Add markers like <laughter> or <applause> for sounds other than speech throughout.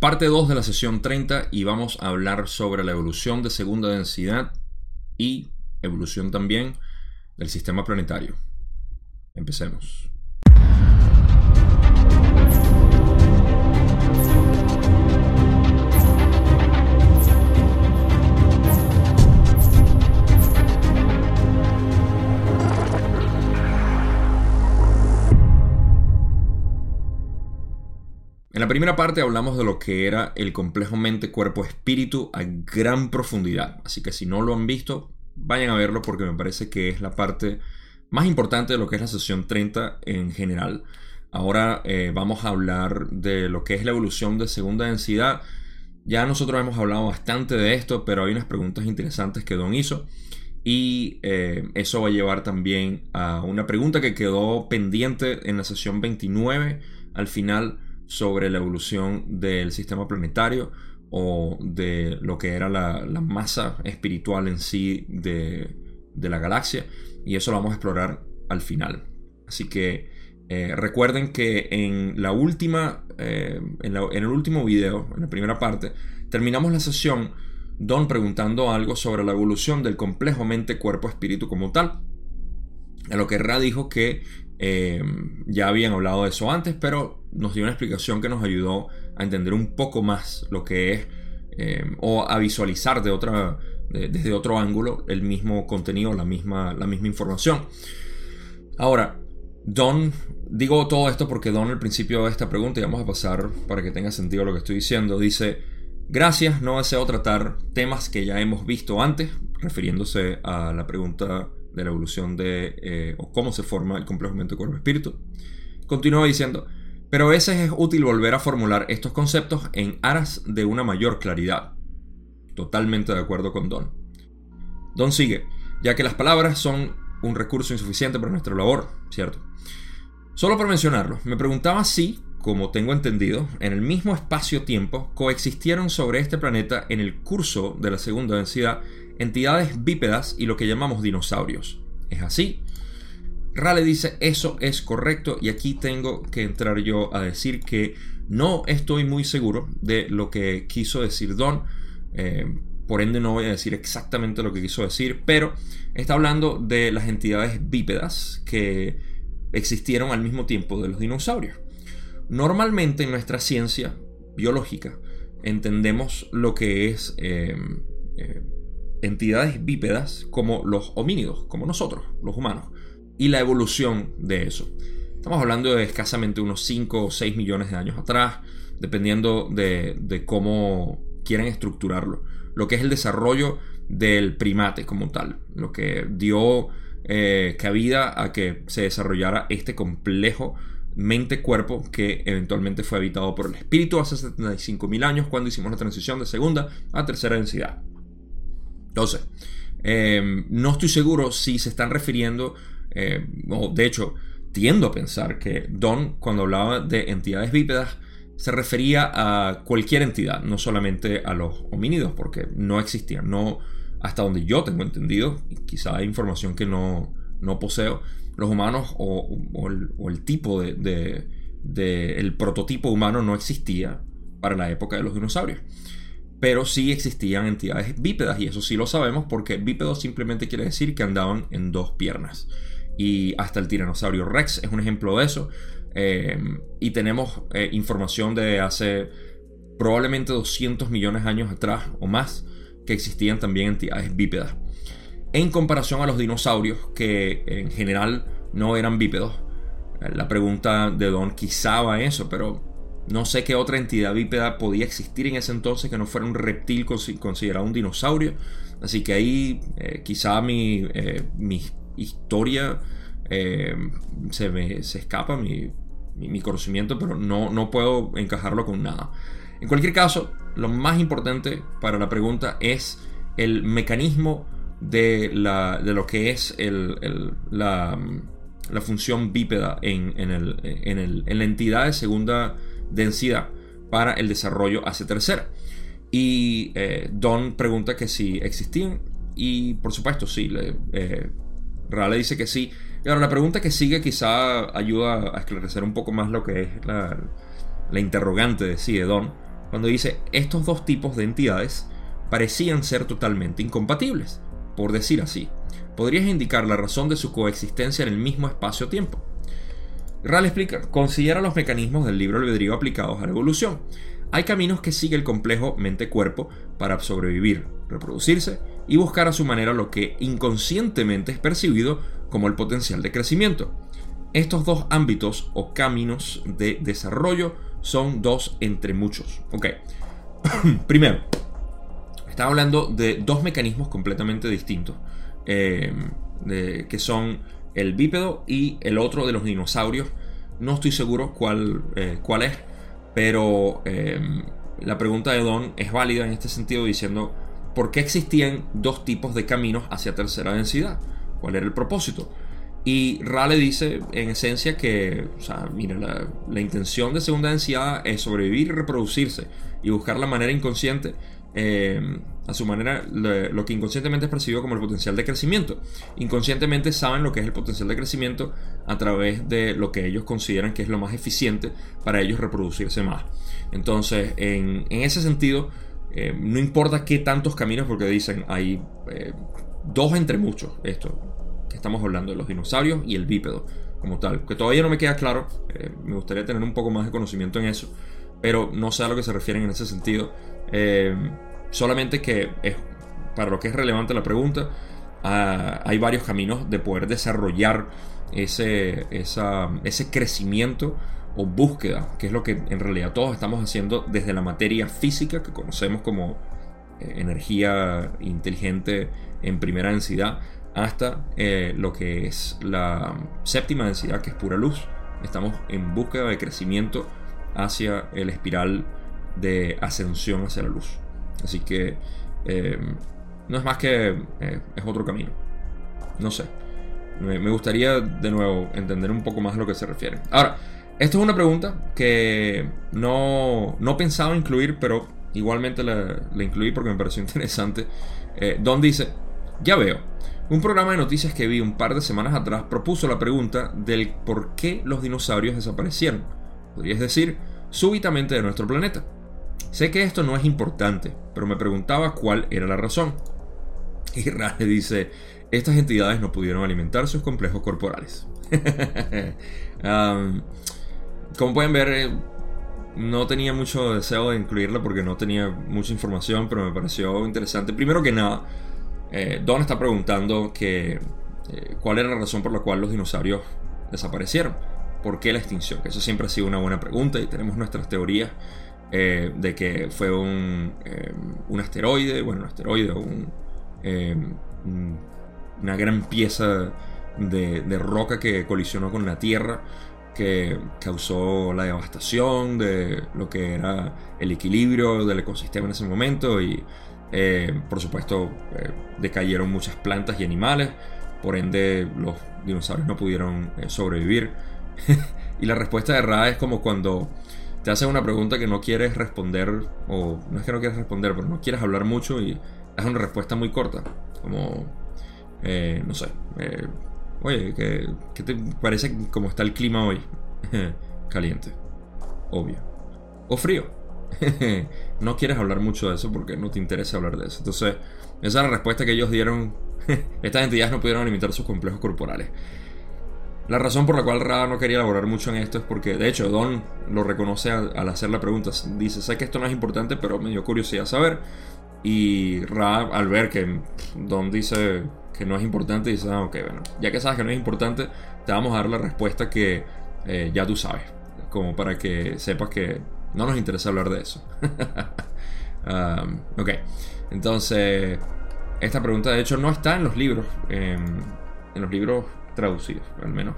Parte 2 de la sesión 30 y vamos a hablar sobre la evolución de segunda densidad y evolución también del sistema planetario. Empecemos. En la primera parte hablamos de lo que era el complejo mente-cuerpo-espíritu a gran profundidad, así que si no lo han visto, vayan a verlo porque me parece que es la parte más importante de lo que es la sesión 30 en general. Ahora eh, vamos a hablar de lo que es la evolución de segunda densidad. Ya nosotros hemos hablado bastante de esto, pero hay unas preguntas interesantes que Don hizo. Y eh, eso va a llevar también a una pregunta que quedó pendiente en la sesión 29 al final sobre la evolución del sistema planetario o de lo que era la, masa espiritual en sí de, la galaxia. Y eso lo vamos a explorar al final. Así que eh, recuerden que en la última, eh, en, el último video, en la primera parte, terminamos la sesión Don preguntando algo sobre la evolución del complejo mente-cuerpo-espíritu como tal. A lo que Ra dijo que eh, ya habían hablado de eso antes, pero nos dio una explicación que nos ayudó a entender un poco más lo que es eh, o a visualizar de otra, desde otro ángulo el mismo contenido, la misma, la misma información. Ahora, Don, digo todo esto porque Don al principio de esta pregunta, y vamos a pasar para que tenga sentido lo que estoy diciendo, dice, gracias, no deseo tratar temas que ya hemos visto antes, refiriéndose a la pregunta de la evolución de eh, o cómo se forma el complejo mente-cuerpo-espíritu. Continúa diciendo, pero a veces es útil volver a formular estos conceptos en aras de una mayor claridad. Totalmente de acuerdo con Don. Don sigue, ya que las palabras son un recurso insuficiente para nuestra labor, ¿cierto? Solo por mencionarlo, me preguntaba si, como tengo entendido, en el mismo espacio-tiempo coexistieron sobre este planeta en el curso de la segunda densidad entidades bípedas y lo que llamamos dinosaurios. ¿Es así? Rale dice eso es correcto y aquí tengo que entrar yo a decir que no estoy muy seguro de lo que quiso decir Don. Eh, por ende no voy a decir exactamente lo que quiso decir, pero está hablando de las entidades bípedas que existieron al mismo tiempo de los dinosaurios. Normalmente en nuestra ciencia biológica entendemos lo que es eh, eh, entidades bípedas como los homínidos, como nosotros, los humanos, y la evolución de eso. Estamos hablando de escasamente unos 5 o 6 millones de años atrás, dependiendo de, cómo quieren estructurarlo. Lo que es el desarrollo del primate como tal, lo que dio eh, cabida a que se desarrollara este complejo mente-cuerpo que eventualmente fue habitado por el espíritu hace 75.000 años cuando hicimos la transición de segunda a tercera densidad. Entonces, em, no estoy seguro si se están refiriendo, eh, o de hecho, tiendo a pensar que Don, cuando hablaba de entidades bípedas, se refería a cualquier entidad, no solamente a los homínidos, porque no existían, no hasta donde yo tengo entendido, quizá hay información que no, no poseo, los humanos o, el, tipo de, el prototipo humano no existía para la época de los dinosaurios pero sí existían entidades bípedas y eso sí lo sabemos porque bípedo simplemente quiere decir que andaban en dos piernas. Y hasta el tiranosaurio Rex es un ejemplo de eso. Eh, y tenemos eh, información de hace probablemente 200 millones de años atrás o más que existían también entidades bípedas. En comparación a los dinosaurios que en general no eran bípedos. La pregunta de Don quizá va eso, pero no sé qué otra entidad bípeda podía existir en ese entonces que no fuera un reptil considerado un dinosaurio. Así que ahí eh, quizá mi, eh, mi historia eh, se me se escapa, mi, mi, conocimiento, pero no, no puedo encajarlo con nada. En cualquier caso, lo más importante para la pregunta es el mecanismo de, la, de lo que es el, la, función bípeda en, en, el, en, el, en la entidad de segunda densidad para el desarrollo hacia tercera. Y eh, Don pregunta que si existían y por supuesto sí, le, eh, Rale dice que sí. Y ahora la pregunta que sigue quizá ayuda a esclarecer un poco más lo que es la, la interrogante de sí de Don. cuando dice estos dos tipos de entidades parecían ser totalmente incompatibles, por decir así. ¿Podrías indicar la razón de su coexistencia en el mismo espacio-tiempo? Ral explica, considera los mecanismos del libro albedrío aplicados a la evolución. Hay caminos que sigue el complejo mente-cuerpo para sobrevivir, reproducirse y buscar a su manera lo que inconscientemente es percibido como el potencial de crecimiento. Estos dos ámbitos o caminos de desarrollo son dos entre muchos. <clears throat> Primero, estaba hablando de dos mecanismos completamente distintos. Eh, que son el bípedo y el otro de los dinosaurios. No estoy seguro cuál, eh, cuál es, pero eh, la pregunta de Don es válida en este sentido diciendo por qué existían dos tipos de caminos hacia tercera densidad. ¿Cuál era el propósito? Y Rale dice en esencia que, mira, la, intención de segunda densidad es sobrevivir y reproducirse y buscar la manera inconsciente, eh, a su manera, lo que inconscientemente es percibido como el potencial de crecimiento. Inconscientemente saben lo que es el potencial de crecimiento a través de lo que ellos consideran que es lo más eficiente para ellos reproducirse más. Entonces, en, ese sentido, eh, no importa qué tantos caminos, porque dicen hay eh, dos entre muchos, esto, que estamos hablando de los dinosaurios y el bípedo como tal, que todavía no me queda claro, eh, me gustaría tener un poco más de conocimiento en eso, pero no sé a lo que se refieren en ese sentido, solamente que es, para lo que es relevante la pregunta, ah, hay varios caminos de poder desarrollar ese, ese crecimiento o búsqueda, que es lo que en realidad todos estamos haciendo desde la materia física que conocemos como eh, energía inteligente en primera densidad, hasta eh, lo que es la séptima densidad, que es pura luz. Estamos en búsqueda de crecimiento hacia el espiral de ascensión hacia la luz. Así que em, no es más que eh, es otro camino. No sé. Me, gustaría de nuevo entender un poco más a lo que se refiere. Ahora, esto es una pregunta que no, no pensaba incluir, pero igualmente la, incluí porque me pareció <laughs> interesante. Eh, Don dice, ya veo, un programa de noticias que vi un par de semanas atrás propuso la pregunta del por qué los dinosaurios desaparecieron, podrías decir, súbitamente de nuestro planeta. Sé que esto no es importante, pero me preguntaba cuál era la razón. Y Rale dice, estas entidades no pudieron alimentar sus complejos corporales. <laughs> como pueden ver, eh, no tenía mucho deseo de incluirla porque no tenía mucha información, pero me pareció interesante. Primero que nada, eh, Don está preguntando eh, cuál era la razón por la cual los dinosaurios desaparecieron. ¿Por qué la extinción? Que eso siempre ha sido una buena pregunta y tenemos nuestras teorías eh, de que fue un, un, asteroide, bueno, un asteroide un, una gran pieza de, roca que colisionó con la Tierra que causó la devastación de lo que era el equilibrio del ecosistema en ese momento y eh, por supuesto, eh, decayeron muchas plantas y animales, por ende los dinosaurios no pudieron eh, sobrevivir. <laughs> y la respuesta de Ra es como cuando te hacen una pregunta que no quieres responder, o no es que no quieres responder, pero no quieres hablar mucho y es una respuesta muy corta. Como, no sé, oye, ¿qué, ¿qué te parece como está el clima hoy? <laughs> Caliente, obvio. O frío. <laughs> no quieres hablar mucho de eso porque no te interesa hablar de eso. Entonces, esa es la respuesta que ellos dieron. <laughs> Estas entidades no pudieron limitar sus complejos corporales. La razón por la cual Ra no quería elaborar mucho en esto es porque, de hecho, Don lo reconoce al, hacer la pregunta. Dice, sé que esto no es importante, pero me dio curiosidad saber. Y Ra, al ver que Don dice que no es importante, dice, ah, ok, bueno, ya que sabes que no es importante, te vamos a dar la respuesta que eh, ya tú sabes. Como para que sepas que no nos interesa hablar de eso. <laughs> Um, ok, entonces, esta pregunta de hecho no está en los libros, en los libros traducidos, al menos.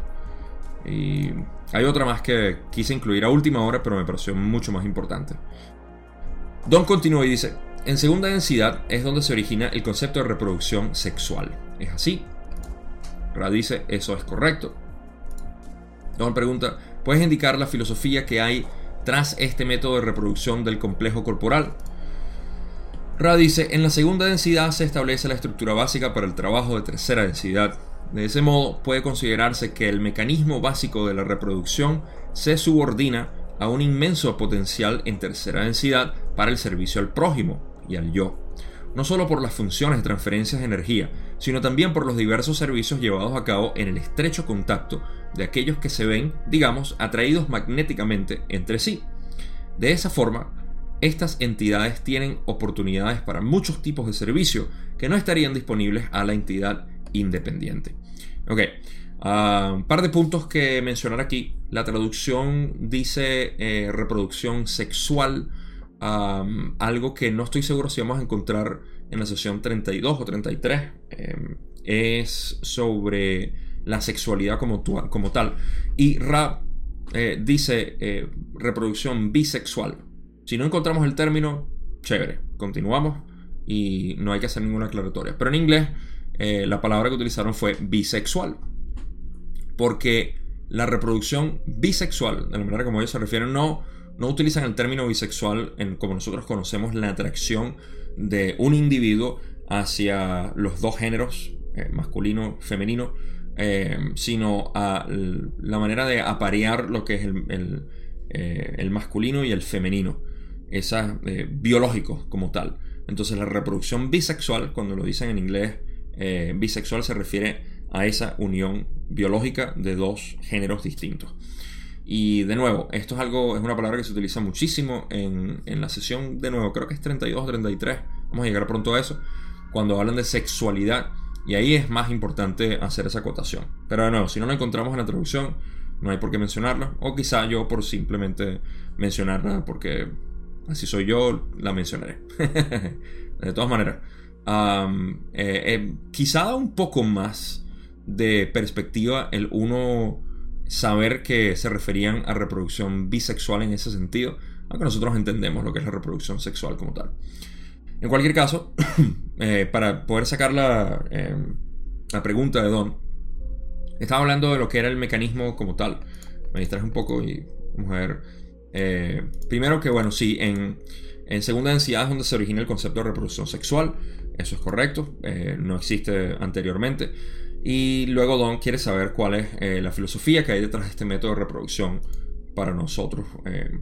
Y hay otra más que quise incluir a última hora, pero me pareció mucho más importante. Don continúa y dice, en segunda densidad es donde se origina el concepto de reproducción sexual. ¿Es así? Ra dice, eso es correcto. Don pregunta, ¿puedes indicar la filosofía que hay tras este método de reproducción del complejo corporal. Ra dice, en la segunda densidad se establece la estructura básica para el trabajo de tercera densidad. De ese modo puede considerarse que el mecanismo básico de la reproducción se subordina a un inmenso potencial en tercera densidad para el servicio al prójimo y al yo, no solo por las funciones de transferencias de energía, sino también por los diversos servicios llevados a cabo en el estrecho contacto de aquellos que se ven, digamos, atraídos magnéticamente entre sí. De esa forma, estas entidades tienen oportunidades para muchos tipos de servicio que no estarían disponibles a la entidad independiente. Ok, ah, un par de puntos que mencionar aquí. La traducción dice eh, reproducción sexual, algo que no estoy seguro si vamos a encontrar en la sesión 32 o 33. Em, es sobre la sexualidad como, como tal. Y Ra eh, dice eh, reproducción bisexual. Si no encontramos el término, chévere, continuamos y no hay que hacer ninguna aclaratoria. Pero en inglés eh, la palabra que utilizaron fue bisexual. Porque la reproducción bisexual, de la manera como ellos se refieren, no, no utilizan el término bisexual en, como nosotros conocemos la atracción de un individuo hacia los dos géneros, masculino, femenino, eh, sino a la manera de aparear lo que es el, eh, masculino y el femenino, esa, eh, biológico como tal. Entonces la reproducción bisexual, cuando lo dicen en inglés, bisexual se refiere a esa unión biológica de dos géneros distintos. Y de nuevo, esto es algo, es una palabra que se utiliza muchísimo en, en, la sesión, de nuevo, creo que es 32 o 33, vamos a llegar pronto a eso, cuando hablan de sexualidad y ahí es más importante hacer esa acotación. Pero de nuevo, si no lo encontramos en la traducción, no hay por qué mencionarla. O quizá yo por simplemente mencionarla porque así soy yo, la mencionaré. <laughs> de todas maneras, eh, eh, quizá da un poco más de perspectiva el uno saber que se referían a reproducción bisexual en ese sentido, aunque nosotros entendemos lo que es la reproducción sexual como tal. En cualquier caso, <coughs> eh, para poder sacar la, eh, la pregunta de Don, estaba hablando de lo que era el mecanismo como tal. Me distraje un poco y vamos a ver. Primero que, bueno, sí, en, en, segunda densidad es donde se origina el concepto de reproducción sexual. Eso es correcto, no existe anteriormente. Y luego Don quiere saber cuál es la filosofía que hay detrás de este método de reproducción para nosotros,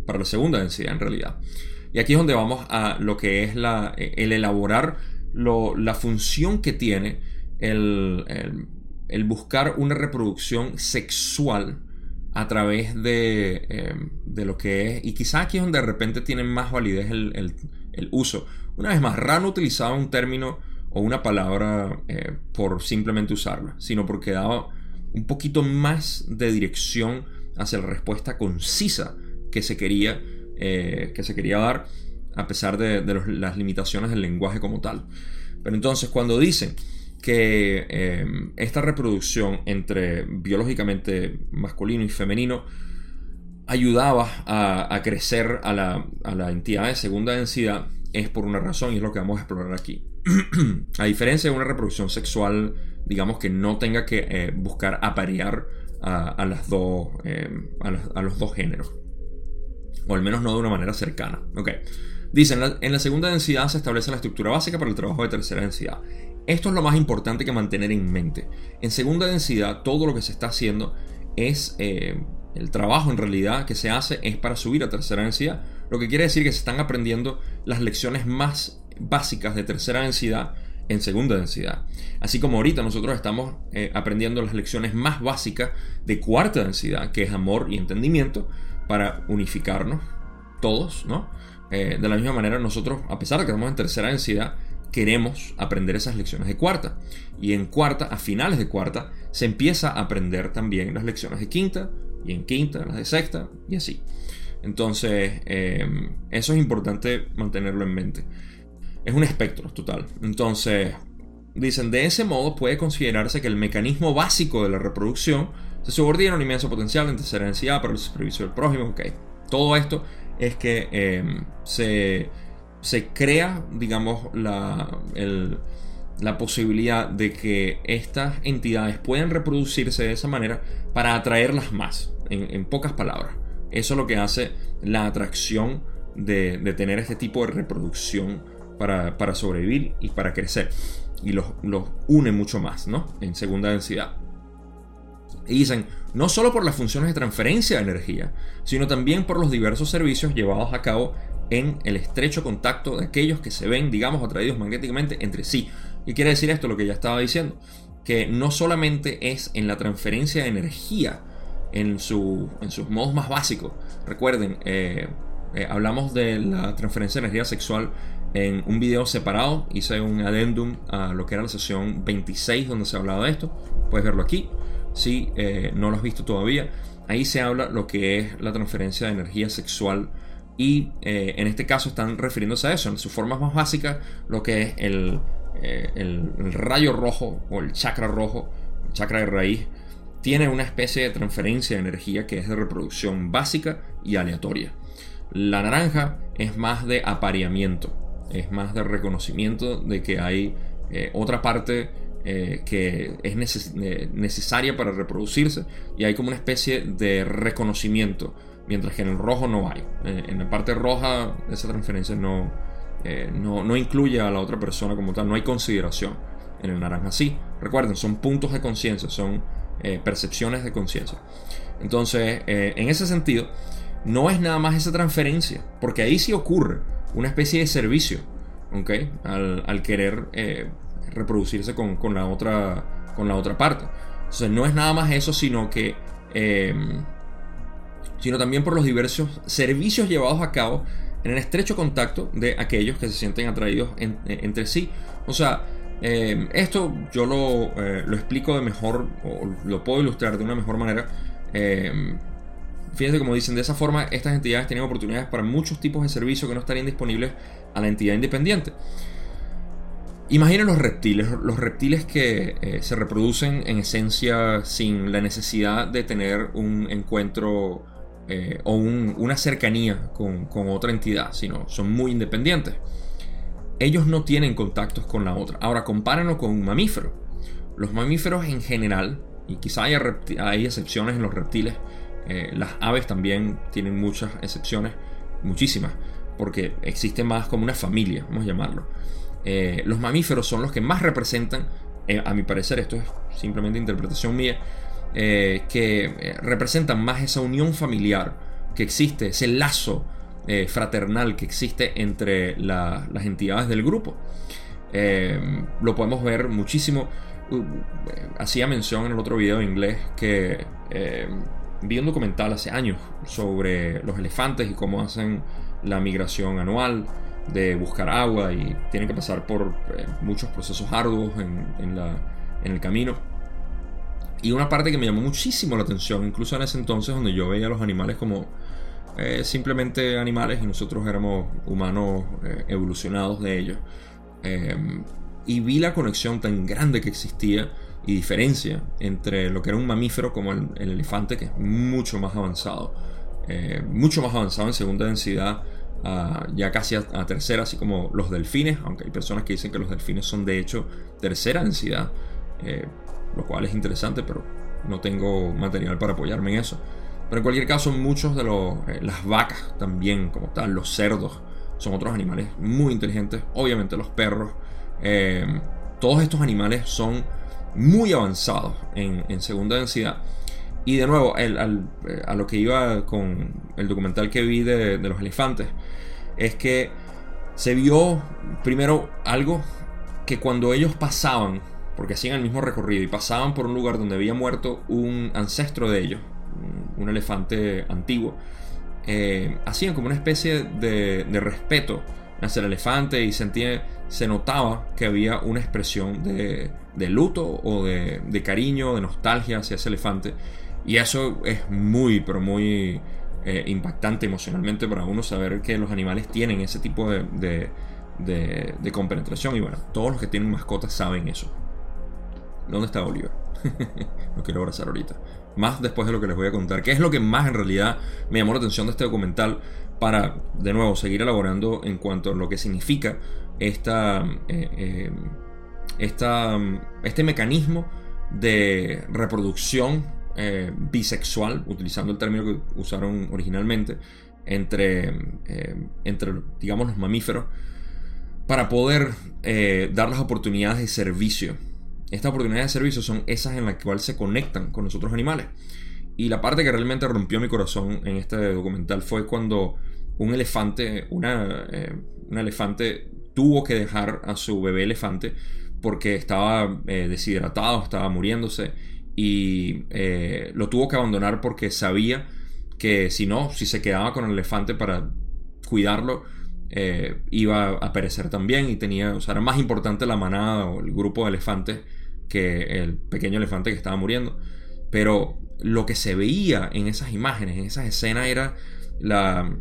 para la segunda densidad en realidad. Y aquí es donde vamos a lo que es el elaborar la función que tiene el, buscar una reproducción sexual a través de, em, de, lo que es, y quizás aquí es donde de repente tiene más validez el, uso. Una vez más, Ran no utilizaba un término o una palabra eh, por simplemente usarla, sino porque daba un poquito más de dirección hacia la respuesta concisa que se quería eh, que se quería dar, a pesar de, las limitaciones del lenguaje como tal. Pero entonces, cuando dicen que em, esta reproducción entre biológicamente masculino y femenino ayudaba a, crecer a la, entidad de segunda densidad, es por una razón y es lo que vamos a explorar aquí. <clears throat> a diferencia de una reproducción sexual, digamos que no tenga que eh, buscar aparear a, las dos, em, a los dos géneros o al menos no de una manera cercana. Ok. Dicen, en la segunda densidad se establece la estructura básica para el trabajo de tercera densidad. Esto es lo más importante que mantener en mente. En segunda densidad, todo lo que se está haciendo es eh, el trabajo en realidad que se hace es para subir a tercera densidad. Lo que quiere decir que se están aprendiendo las lecciones más básicas de tercera densidad en segunda densidad. Así como ahorita nosotros estamos eh, aprendiendo las lecciones más básicas de cuarta densidad, que es amor y entendimiento, para unificarnos todos, ¿no? Eh, de la misma manera nosotros, a pesar de que estamos en tercera densidad, queremos aprender esas lecciones de cuarta. Y en cuarta, a finales de cuarta, se empieza a aprender también las lecciones de quinta, y en quinta las de sexta, y así. Entonces, em, eso es importante mantenerlo en mente. Es un espectro total. Entonces, dicen, de ese modo puede considerarse que el mecanismo básico de la reproducción se subordina un inmenso potencial en tercera densidad para el servicio del prójimo. Okay. Todo esto es que em, se, crea, digamos, la, la posibilidad de que estas entidades puedan reproducirse de esa manera para atraerlas más, en, pocas palabras. Eso es lo que hace la atracción de, tener este tipo de reproducción para, sobrevivir y para crecer. Y los, los une mucho más, ¿no? En segunda densidad. Y dicen, no solo por las funciones de transferencia de energía, sino también por los diversos servicios llevados a cabo en el estrecho contacto de aquellos que se ven, digamos, atraídos magnéticamente entre sí. ¿Y quiere decir esto lo que ya estaba diciendo? Que no solamente es en la transferencia de energía, en, en sus modos más básicos. Recuerden, eh, eh, hablamos de la transferencia de energía sexual en un video separado. Hice un adendum a lo que era la sesión 26 donde se hablaba de esto. Puedes verlo aquí. Si eh, no lo has visto todavía, ahí se habla lo que es la transferencia de energía sexual. Y en este caso están refiriéndose a eso, en sus formas más básicas, lo que es el, el, el rayo rojo o el chakra rojo, el chakra de raíz, tiene una especie de transferencia de energía que es de reproducción básica y aleatoria. La naranja es más de apareamiento, es más de reconocimiento de que hay eh, otra parte eh, que es eh, necesaria para reproducirse y hay como una especie de reconocimiento, mientras que en el rojo no hay. en la parte roja esa transferencia no, no, no incluye a la otra persona como tal, no hay consideración. En el naranja sí. Recuerden, son puntos de conciencia, son eh, percepciones de conciencia. Entonces, eh, en ese sentido, no es nada más esa transferencia, porque ahí sí ocurre una especie de servicio, ¿ok? Al, querer eh, reproducirse con, la otra, con la otra parte. Entonces, no es nada más eso, sino que... sino también por los diversos servicios llevados a cabo en el estrecho contacto de aquellos que se sienten atraídos entre sí. O sea, eh, esto yo eh, lo, explico de mejor, o lo puedo ilustrar de una mejor manera. Eh, fíjense como dicen, de esa forma estas entidades tienen oportunidades para muchos tipos de servicios que no estarían disponibles a la entidad independiente. Imaginen los reptiles, los reptiles que se reproducen en esencia sin la necesidad de tener un encuentro o una cercanía con, con otra entidad, sino son muy independientes ellos no tienen contactos con la otra. Ahora, compárenlo con un mamífero. Los mamíferos en general, y quizá haya, hay excepciones en los reptiles, eh, las aves también tienen muchas excepciones, muchísimas, porque existe más como una familia, vamos a llamarlo. Eh, los mamíferos son los que más representan, eh, a mi parecer, esto es simplemente interpretación mía, que representan más esa unión familiar que existe, ese lazo eh, fraternal que existe entre las entidades del grupo. Eh, lo podemos ver muchísimo. Uh, hacía mención en el otro video en inglés que eh, vi un documental hace años sobre los elefantes y cómo hacen la migración anual de buscar agua y tienen que pasar por muchos procesos arduos en, en el camino. Y una parte que me llamó muchísimo la atención, incluso en ese entonces donde yo veía a los animales como eh, simplemente animales y nosotros éramos humanos eh, evolucionados de ellos. Y vi la conexión tan grande que existía y diferencia entre lo que era un mamífero como el, elefante, que es mucho más avanzado, eh, mucho más avanzado en segunda densidad, ya casi a, tercera, así como los delfines, aunque hay personas que dicen que los delfines son de hecho tercera densidad, lo cual es interesante, pero no tengo material para apoyarme en eso. Pero en cualquier caso, muchos de los, eh, las vacas también, como tal, los cerdos, son otros animales muy inteligentes. Obviamente los perros. Eh, todos estos animales son muy avanzados en, segunda densidad. Y de nuevo, eh, a lo que iba con el documental que vi de, de los elefantes, es que se vio primero algo que cuando ellos pasaban, porque hacían el mismo recorrido y pasaban por un lugar donde había muerto un ancestro de ellos, un elefante antiguo, eh, hacían como una especie de, respeto hacia el elefante y se notaba que había una expresión de, luto o de, cariño, de nostalgia hacia ese elefante. Y eso es muy, pero muy eh, impactante emocionalmente para uno saber que los animales tienen ese tipo de, de, compenetración. Y bueno, todos los que tienen mascotas saben eso. ¿Dónde está Oliver? <laughs> Lo quiero abrazar ahorita más después de lo que les voy a contar, que es lo que más en realidad me llamó la atención de este documental para, de nuevo, seguir elaborando en cuanto a lo que significa esta, eh, eh, este mecanismo de reproducción eh, bisexual, utilizando el término que usaron originalmente, entre, entre digamos, los mamíferos, para poder dar las oportunidades de servicio estas oportunidades de servicio son esas en las cuales se conectan con los otros animales. Y la parte que realmente rompió mi corazón en este documental fue cuando un elefante, eh, un elefante tuvo que dejar a su bebé elefante porque estaba eh, deshidratado, estaba muriéndose y eh, lo tuvo que abandonar porque sabía que si no, si se quedaba con el elefante para cuidarlo, iba a perecer también y tenía, o sea, era más importante la manada o el grupo de elefantes que el pequeño elefante que estaba muriendo. Pero lo que se veía en esas imágenes, en esas escenas, era la,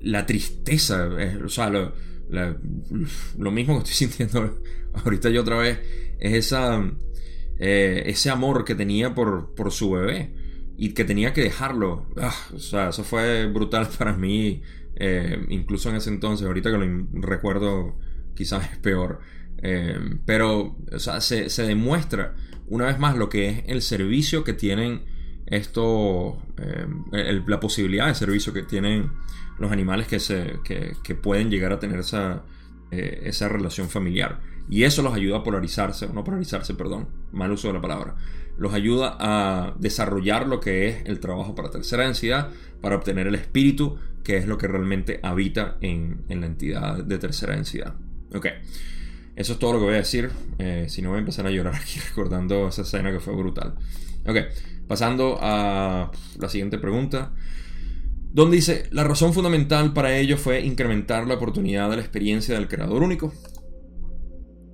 la tristeza, eh, o sea, lo, mismo que estoy <laughs> sintiendo ahorita yo otra vez, es esa, eh, ese amor que tenía por, por, su bebé y que tenía que dejarlo. Ah, o sea, eso fue brutal para mí, eh, incluso en ese entonces, ahorita que lo recuerdo quizás es peor. pero, o sea, se, se demuestra una vez más lo que es el servicio que tienen esto, eh, la posibilidad de servicio que tienen los animales que, se, que, pueden llegar a tener esa, eh, esa relación familiar. Y eso los ayuda a polarizarse, o no polarizarse, perdón, mal uso de la palabra. Los ayuda a desarrollar lo que es el trabajo para tercera densidad, para obtener el espíritu, que es lo que realmente habita en, en la entidad de tercera densidad. Ok. Eso es todo lo que voy a decir. Eh, si no, voy a empezar a llorar aquí <laughs> recordando esa escena que fue brutal. Ok, pasando a la siguiente pregunta. Don dice, la razón fundamental para ello fue incrementar la oportunidad de la experiencia del creador único.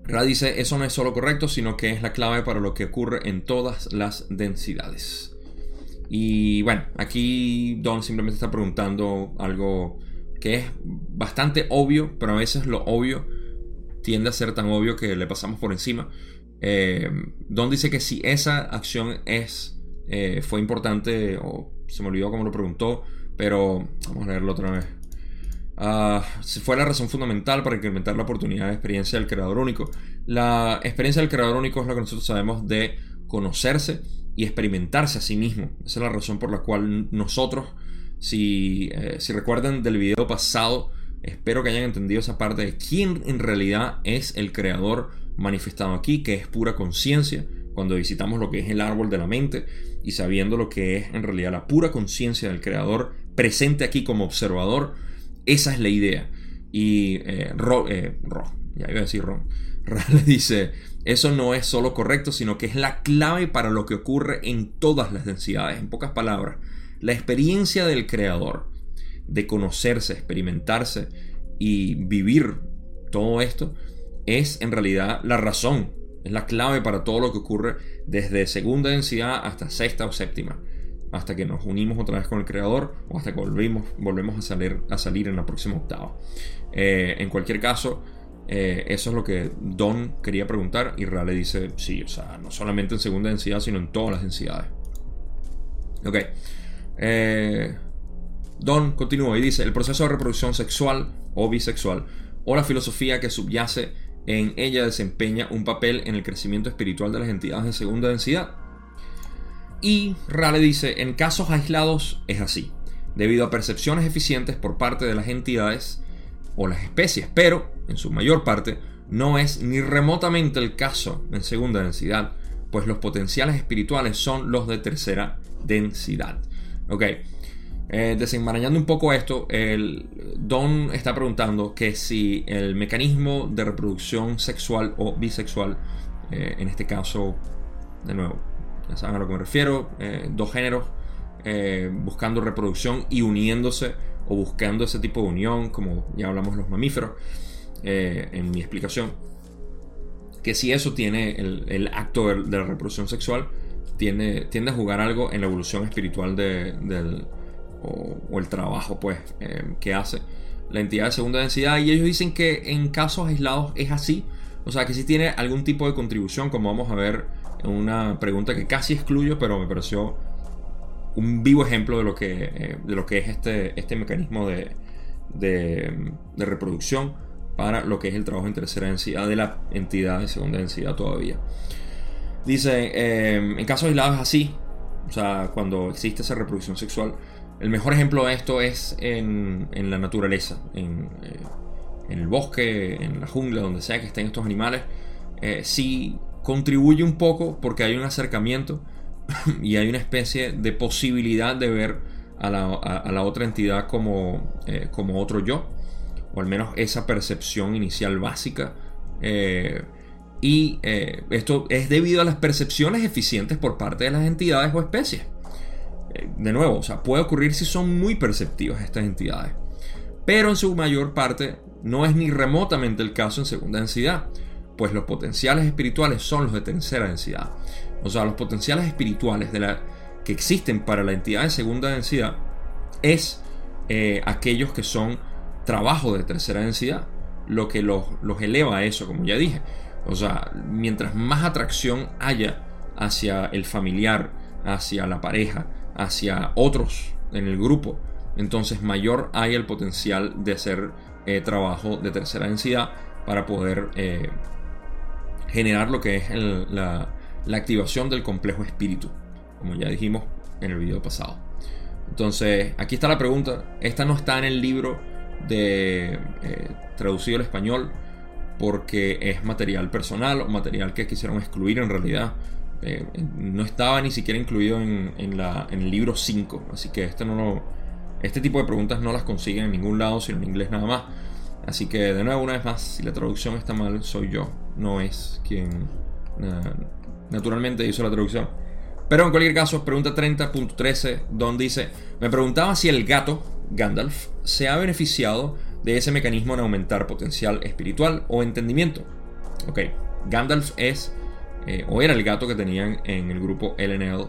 Ra dice, eso no es solo correcto, sino que es la clave para lo que ocurre en todas las densidades. Y bueno, aquí Don simplemente está preguntando algo que es bastante obvio, pero a veces lo obvio tiende a ser tan obvio que le pasamos por encima. Eh, Don dice que si esa acción es eh, fue importante, o se me olvidó cómo lo preguntó, pero vamos a leerlo otra vez. Uh, fue la razón fundamental para incrementar la oportunidad de experiencia del creador único. La experiencia del creador único es lo que nosotros sabemos de conocerse y experimentarse a sí mismo. Esa es la razón por la cual nosotros, si, eh, si recuerdan del video pasado, Espero que hayan entendido esa parte de quién en realidad es el creador manifestado aquí, que es pura conciencia, cuando visitamos lo que es el árbol de la mente y sabiendo lo que es en realidad la pura conciencia del creador presente aquí como observador, esa es la idea. Y eh, Ro, eh, ya iba a decir Ron, <laughs> le dice, eso no es solo correcto, sino que es la clave para lo que ocurre en todas las densidades. En pocas palabras, la experiencia del creador de conocerse, experimentarse y vivir todo esto, es en realidad la razón, es la clave para todo lo que ocurre desde segunda densidad hasta sexta o séptima, hasta que nos unimos otra vez con el creador o hasta que volvemos, volvemos a, salir, a salir en la próxima octava. Eh, en cualquier caso, eh, eso es lo que Don quería preguntar y Rale dice, sí, o sea, no solamente en segunda densidad, sino en todas las densidades. Ok. Eh, Don continúa y dice, el proceso de reproducción sexual o bisexual o la filosofía que subyace en ella desempeña un papel en el crecimiento espiritual de las entidades de segunda densidad. Y Rale dice, en casos aislados es así, debido a percepciones eficientes por parte de las entidades o las especies, pero en su mayor parte no es ni remotamente el caso en segunda densidad, pues los potenciales espirituales son los de tercera densidad. Ok, eh, desenmarañando un poco esto, Don está preguntando que si el mecanismo de reproducción sexual o bisexual, eh, en este caso, de nuevo, saben a lo que me refiero, eh, dos géneros buscando reproducción y uniéndose o buscando ese tipo de unión, como ya hablamos los mamíferos en mi explicación, que si eso tiene el, acto de, la reproducción sexual, tiende, tiende a jugar algo en la evolución espiritual del o, el trabajo pues eh, que hace la entidad de segunda densidad. Y ellos dicen que en casos aislados es así. O sea que si tiene algún tipo de contribución como vamos a ver una pregunta que casi excluyo pero me pareció un vivo ejemplo de lo que, eh, de lo que es este, este mecanismo de, de, reproducción para lo que es el trabajo en tercera densidad de la entidad de segunda densidad todavía. Dice, eh, en casos aislados así, o sea, cuando existe esa reproducción sexual, el mejor ejemplo de esto es en, la naturaleza, en, en el bosque, en la jungla, donde sea que estén estos animales, eh, sí contribuye un poco porque hay un acercamiento <laughs> y hay una especie de posibilidad de ver a la, otra entidad como, eh, como otro yo, o al menos esa percepción inicial básica. Eh, y esto es debido a las percepciones eficientes por parte de las entidades o especies. de nuevo, o sea, puede ocurrir si son muy perceptivas estas entidades. Pero en su mayor parte no es ni remotamente el caso en segunda densidad, pues los potenciales espirituales son los de tercera densidad. O sea, los potenciales espirituales de la, que existen para la entidad de segunda densidad es eh, aquellos que son trabajo de tercera densidad, lo que los, los eleva a eso, como ya dije. O sea, mientras más atracción haya hacia el familiar, hacia la pareja, hacia otros en el grupo, entonces mayor hay el potencial de hacer eh, trabajo de tercera densidad para poder eh, generar lo que es la, activación del complejo espíritu, como ya dijimos en el video pasado. Entonces, aquí está la pregunta. Esta no está en el libro de eh, traducido al español porque es material personal o material que quisieron excluir en realidad. no estaba ni siquiera incluido en, el libro 5, así que este este tipo de preguntas no las consiguen en ningún lado, sino en inglés nada más. Así que de nuevo, una vez más, si la traducción está mal, soy yo, no es quien naturalmente hizo la traducción. Pero en cualquier caso, pregunta 30.13, Don dice, me preguntaba si el gato, Gandalf, se ha beneficiado de ese mecanismo en aumentar potencial espiritual o entendimiento. Ok, Gandalf es, eh, o era el gato que tenían en el grupo LNL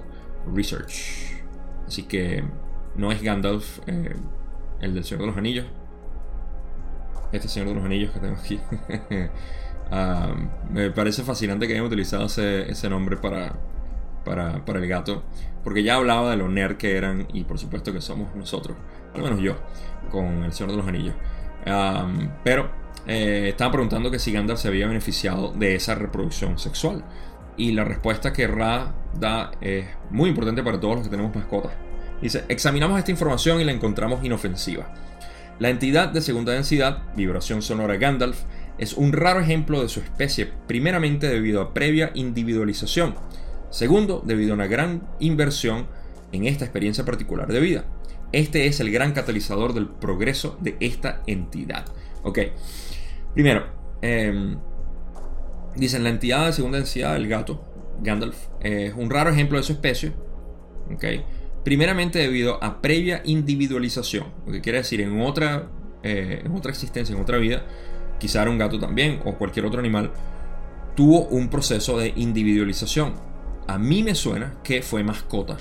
Research. Así que no es Gandalf, eh, el del Señor de los Anillos. Este Señor de los Anillos que tengo aquí. <laughs> Ah, me parece fascinante que hayan utilizado ese, nombre para, para, el gato. Porque ya hablaba de lo nerd que eran y por supuesto que somos nosotros. Al menos yo, con el Señor de los Anillos. Pero eh, estaba preguntando que si Gandalf se había beneficiado de esa reproducción sexual. Y la respuesta que Ra da es muy importante para todos los que tenemos mascotas. Dice, examinamos esta información y la encontramos inofensiva. La entidad de segunda densidad, vibración sonora Gandalf, es un raro ejemplo de su especie, primeramente debido a previa individualización, segundo debido a una gran inversión en esta experiencia particular de vida. Este es el gran catalizador del progreso de esta entidad. Ok, primero, eh, dicen la entidad de segunda densidad, el gato, Gandalf, es un raro ejemplo de su especie. Ok, Primeramente debido a previa individualización, lo que quiere decir en otra, eh, en otra existencia, en otra vida, quizá era un gato también o cualquier otro animal, tuvo un proceso de individualización. A mí me suena que fue mascota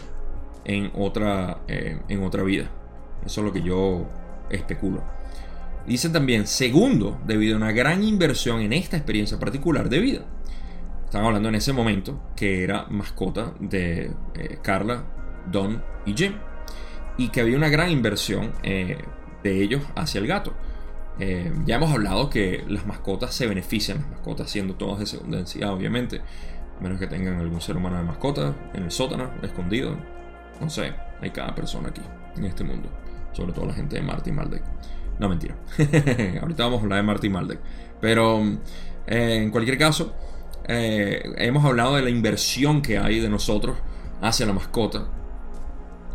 en otra, eh, en otra vida. Eso es lo que yo especulo. Dice también, segundo, debido a una gran inversión en esta experiencia particular de vida. Están hablando en ese momento que era mascota de eh, Carla Don y Jim. Y que había una gran inversión eh, de ellos hacia el gato. Eh, ya hemos hablado que las mascotas se benefician, las mascotas siendo todas de segunda densidad, obviamente. A menos que tengan algún ser humano de mascota en el sótano, escondido. No sé, hay cada persona aquí, en este mundo. Sobre todo la gente de Marty Maldek. No, mentira. <laughs> Ahorita vamos a hablar de Marty Maldek. Pero eh, en cualquier caso, hemos hablado de la inversión que hay de nosotros hacia la mascota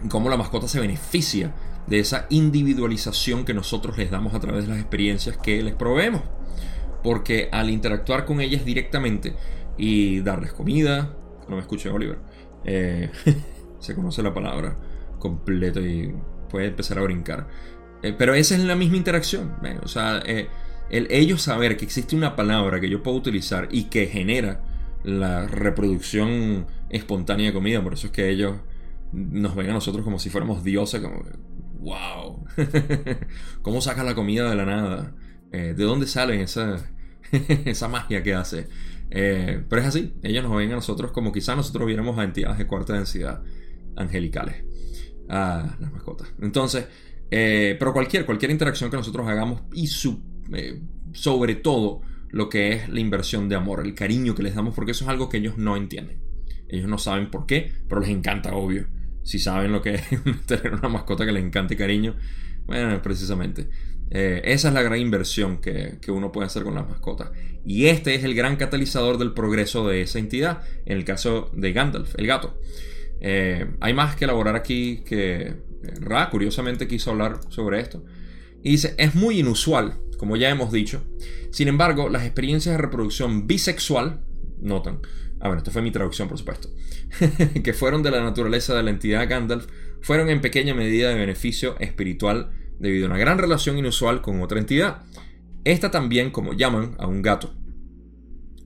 cómo la mascota se beneficia de esa individualización que nosotros les damos a través de las experiencias que les proveemos. Porque al interactuar con ellas directamente y darles comida, no me escuché Oliver, eh, <laughs> se conoce la palabra completa y puede empezar a brincar. Eh, pero esa es la misma interacción. O sea, eh, el ellos saber que existe una palabra que yo puedo utilizar y que genera la reproducción espontánea de comida, por eso es que ellos nos ven a nosotros como si fuéramos dioses, como, wow, <laughs> ¿cómo sacas la comida de la nada? Eh, ¿De dónde sale esa, <laughs> esa magia que hace? Eh, pero es así, ellos nos ven a nosotros como quizá nosotros viéramos a entidades de cuarta densidad angelicales, a las mascotas. Entonces, eh, pero cualquier, cualquier interacción que nosotros hagamos y sobre todo lo que es la inversión de amor, el cariño que les damos, porque eso es algo que ellos no entienden. Ellos no saben por qué, pero les encanta, obvio si saben lo que es <laughs> tener una mascota que les encante cariño, bueno, precisamente. Eh, esa es la gran inversión que, uno puede hacer con las mascotas. Y este es el gran catalizador del progreso de esa entidad, en el caso de Gandalf, el gato. Eh, hay más que elaborar aquí que eh, Ra, curiosamente, quiso hablar sobre esto. Y dice, es muy inusual, como ya hemos dicho. Sin embargo, las experiencias de reproducción bisexual, notan, ah bueno, esta fue mi traducción por supuesto, <laughs> que fueron de la naturaleza de la entidad Gandalf, fueron en pequeña medida de beneficio espiritual debido a una gran relación inusual con otra entidad. Esta también, como llaman a un gato.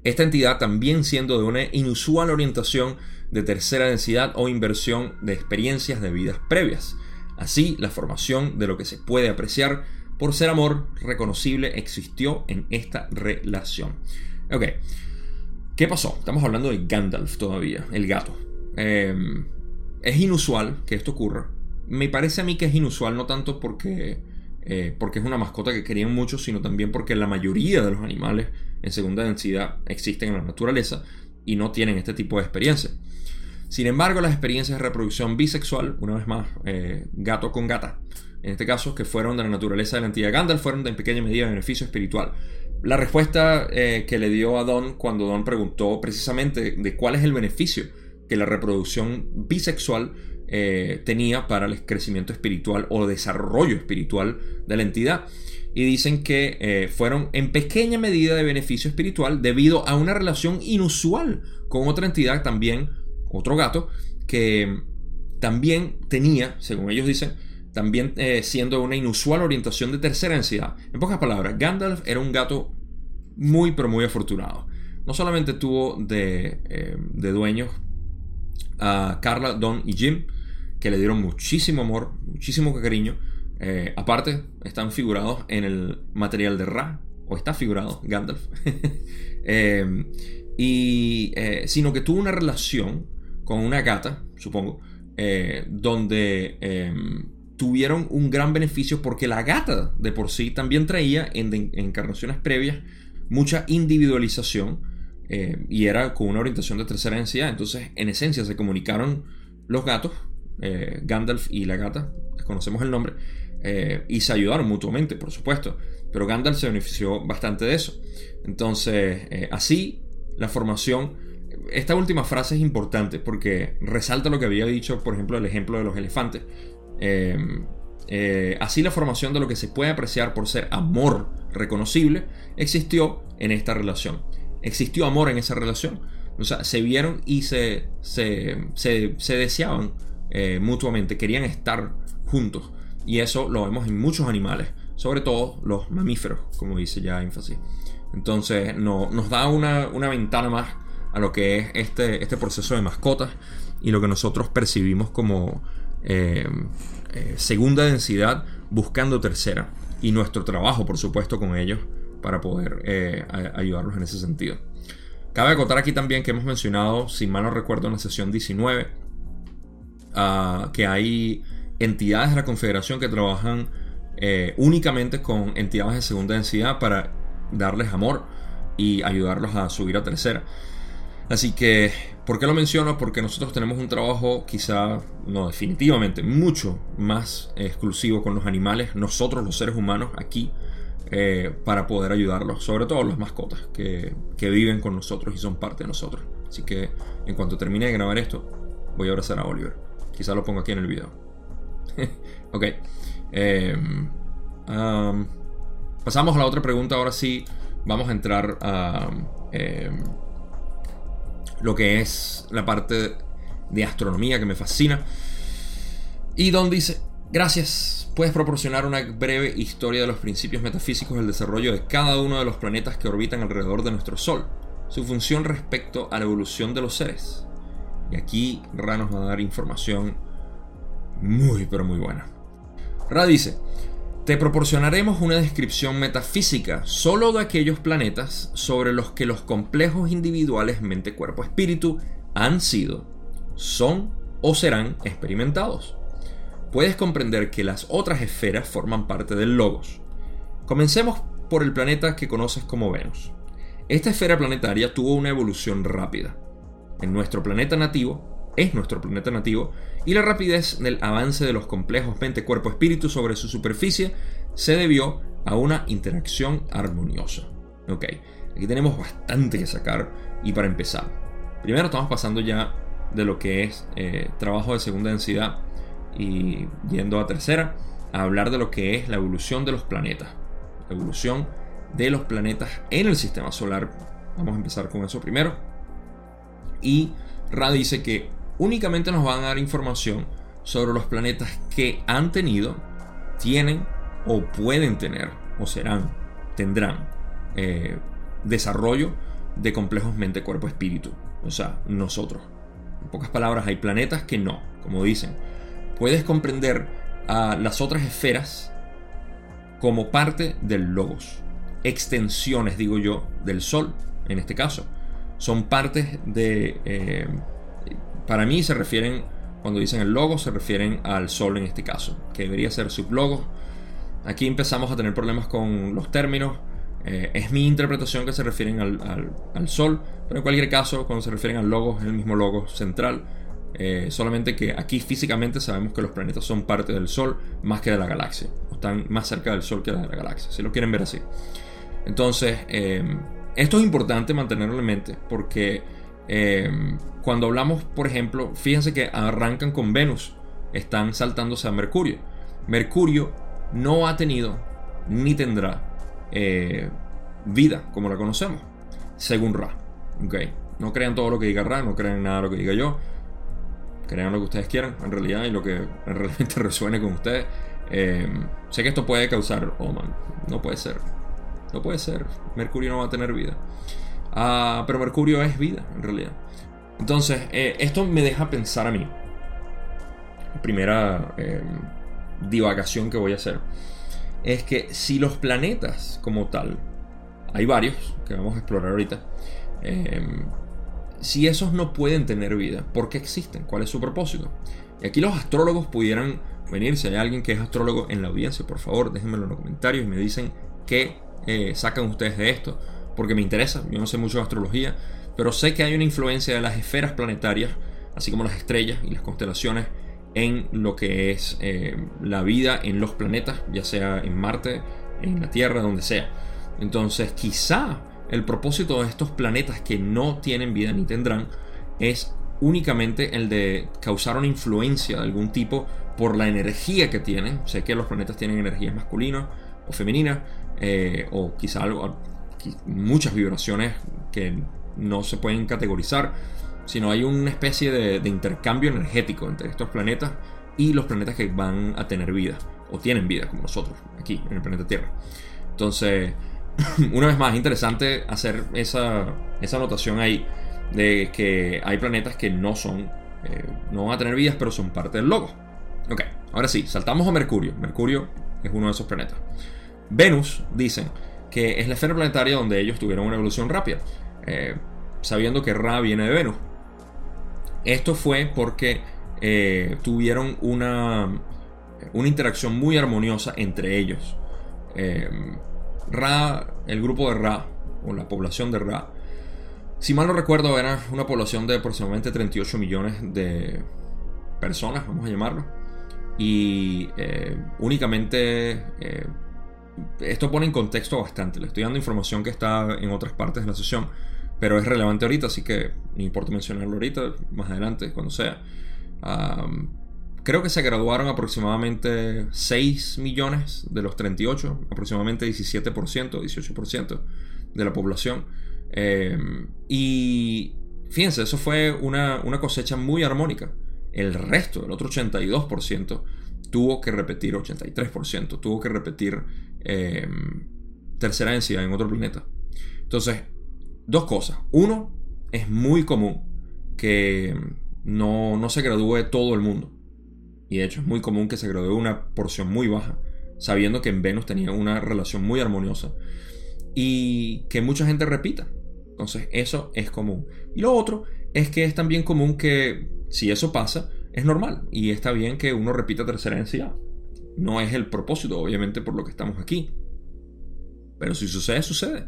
Esta entidad también siendo de una inusual orientación de tercera densidad o inversión de experiencias de vidas previas. Así, la formación de lo que se puede apreciar por ser amor reconocible existió en esta relación. Ok, ¿qué pasó? Estamos hablando de Gandalf todavía, el gato. Em, es inusual que esto ocurra, me parece a mí que es inusual, no tanto porque, eh, porque es una mascota que querían mucho, sino también porque la mayoría de los animales en segunda densidad existen en la naturaleza y no tienen este tipo de experiencia. Sin embargo, las experiencias de reproducción bisexual, una vez más, eh, gato con gata, en este caso, que fueron de la naturaleza de la entidad Gandalf, fueron en pequeña medida de beneficio espiritual. La respuesta eh, que le dio a Don cuando Don preguntó precisamente de cuál es el beneficio que la reproducción bisexual eh, tenía para el crecimiento espiritual o desarrollo espiritual de la entidad. Y dicen que eh, fueron en pequeña medida de beneficio espiritual debido a una relación inusual con otra entidad también, otro gato, que también tenía, según ellos dicen, también eh, siendo una inusual orientación de tercera densidad. En pocas palabras, Gandalf era un gato muy pero muy afortunado. No solamente tuvo de, de dueños a Carla, Don y Jim, que le dieron muchísimo amor, muchísimo cariño. Eh, aparte, están figurados en el material de Ra, o está figurado Gandalf. <laughs> Eh, y, eh, sino que tuvo una relación con una gata, supongo, donde tuvieron un gran beneficio porque la gata de por sí también traía en, en encarnaciones previas mucha individualización y era con una orientación de tercera densidad. Entonces, en esencia, se comunicaron los gatos eh, Gandalf y la gata, conocemos el nombre, eh, y se ayudaron mutuamente, por supuesto, pero Gandalf se benefició bastante de eso. Entonces, eh, así, la formación, esta última frase es importante porque resalta lo que había dicho, por ejemplo, el ejemplo de los elefantes. Así la formación de lo que se puede apreciar por ser amor reconocible existió en esta relación. Existió amor en esa relación. O sea, se vieron y se, se, se deseaban eh, mutuamente, querían estar juntos. Y eso lo vemos en muchos animales, sobre todo los mamíferos, como dice ya énfasis. Entonces no, nos da una, ventana más a lo que es este, este proceso de mascotas y lo que nosotros percibimos como eh, eh, segunda densidad buscando tercera. Y nuestro trabajo, por supuesto, con ellos para poder ayudarlos en ese sentido. Cabe acotar aquí también que hemos mencionado, si mal no recuerdo, en la sesión 19, que hay entidades de la Confederación que trabajan eh, únicamente con entidades de segunda densidad para darles amor y ayudarlos a subir a tercera. Así que, ¿por qué lo menciono? Porque nosotros tenemos un trabajo quizá, no definitivamente, mucho más exclusivo con los animales, nosotros los seres humanos aquí, eh, para poder ayudarlos, sobre todo las mascotas que, que viven con nosotros y son parte de nosotros. Así que, en cuanto termine de grabar esto, voy a abrazar a Oliver. Quizá lo pongo aquí en el video. <laughs> ok. Em, pasamos a la otra pregunta. Ahora sí, vamos a entrar a em, lo que es la parte de astronomía que me fascina. Y Don dice, gracias. Puedes proporcionar una breve historia de los principios metafísicos del desarrollo de cada uno de los planetas que orbitan alrededor de nuestro Sol, su función respecto a la evolución de los seres. Y aquí Ra nos va a dar información muy pero muy buena. Ra dice, te proporcionaremos una descripción metafísica solo de aquellos planetas sobre los que los complejos individuales mente, cuerpo, espíritu han sido, son o serán experimentados. Puedes comprender que las otras esferas forman parte del logos. Comencemos por el planeta que conoces como Venus. Esta esfera planetaria tuvo una evolución rápida en nuestro planeta nativo, es nuestro planeta nativo, y la rapidez del avance de los complejos mente, cuerpo, espíritu sobre su superficie se debió a una interacción armoniosa. Ok, aquí tenemos bastante que sacar y para empezar, primero estamos pasando ya de lo que es eh, trabajo de segunda densidad y yendo a tercera a hablar de lo que es la evolución de los planetas. La evolución de los planetas en el sistema solar. Vamos a empezar con eso primero. Y Ra dice que únicamente nos van a dar información sobre los planetas que han tenido, tienen o pueden tener, o serán, tendrán eh, desarrollo de complejos mente-cuerpo-espíritu. O sea, nosotros. En pocas palabras, hay planetas que no, como dicen. Puedes comprender a las otras esferas como parte del logos. Extensiones, digo yo, del Sol, en este caso. Son partes de... Eh, para mí se refieren, cuando dicen el logo, se refieren al Sol en este caso, que debería ser sublogo. Aquí empezamos a tener problemas con los términos. Eh, es mi interpretación que se refieren al, Sol, pero en cualquier caso, cuando se refieren al logo, es el mismo logo central. Eh, solamente que aquí físicamente sabemos que los planetas son parte del Sol más que de la galaxia. Están más cerca del Sol que de la galaxia, si lo quieren ver así. Entonces, eh, esto es importante mantenerlo en mente porque cuando hablamos, por ejemplo, fíjense que arrancan con Venus, están saltándose a Mercurio. Mercurio no ha tenido ni tendrá eh, vida como la conocemos, según Ra. Okay. No crean todo lo que diga Ra, no crean nada lo que diga yo. Crean lo que ustedes quieran, en realidad, y lo que <laughs> realmente resuene con ustedes. Eh, sé que esto puede causar, oh man, no puede ser. No puede ser. Mercurio no va a tener vida. Ah, pero Mercurio es vida, en realidad. Entonces, eh, esto me deja pensar a mí. Primera divagación que voy a hacer es que si los planetas como tal, hay varios que vamos a explorar ahorita, em, si esos no pueden tener vida, ¿por qué existen? ¿Cuál es su propósito? Y aquí los astrólogos pudieran venir, si hay alguien que es astrólogo en la audiencia, por favor, déjenmelo en los comentarios y me dicen qué eh, sacan ustedes de esto, porque me interesa, yo no sé mucho de astrología, pero sé que hay una influencia de las esferas planetarias, así como las estrellas y las constelaciones, en lo que es eh, la vida en los planetas, ya sea en Marte, en la Tierra, donde sea. Entonces quizá el propósito de estos planetas que no tienen vida ni tendrán es únicamente el de causar una influencia de algún tipo por la energía que tienen. Sé que los planetas tienen energías masculinas o femeninas, eh, o quizá algo, muchas vibraciones que no se pueden categorizar sino hay una especie de, intercambio energético entre estos planetas y los planetas que van a tener vida, o tienen vida, como nosotros, aquí en el planeta Tierra. Entonces, <laughs> una vez más, interesante hacer esa, anotación ahí de que hay planetas que no son, eh, no van a tener vidas, pero son parte del logo. Ok, ahora sí, saltamos a Mercurio. Mercurio es uno de esos planetas. Venus, dicen, que es la esfera planetaria donde ellos tuvieron una evolución rápida, eh, sabiendo que Ra viene de Venus. Esto fue porque eh, tuvieron una, una interacción muy armoniosa entre ellos. Eh, Ra, el grupo de Ra, o la población de Ra, si mal no recuerdo, era una población de aproximadamente 38 millones de personas, vamos a llamarlo. Y eh, únicamente esto pone en contexto bastante. Le estoy dando información que está en otras partes de la sesión pero es relevante ahorita, así que no importa mencionarlo ahorita, más adelante, cuando sea. creo que se graduaron aproximadamente 6 millones de los 38, aproximadamente 17%, 18% de la población. Em, y fíjense, eso fue una, cosecha muy armónica. El resto, el otro 82%, tuvo que repetir, 83%, tuvo que repetir em, tercera densidad en otro planeta. Entonces, dos cosas. Uno, es muy común que no, se gradúe todo el mundo. Y de hecho es muy común que se gradúe una porción muy baja, sabiendo que en Venus tenía una relación muy armoniosa. Y que mucha gente repita. Entonces eso es común. Y lo otro es que es también común que si eso pasa, es normal. Y está bien que uno repita tercera densidad. No es el propósito, obviamente, por lo que estamos aquí. Pero si sucede, sucede.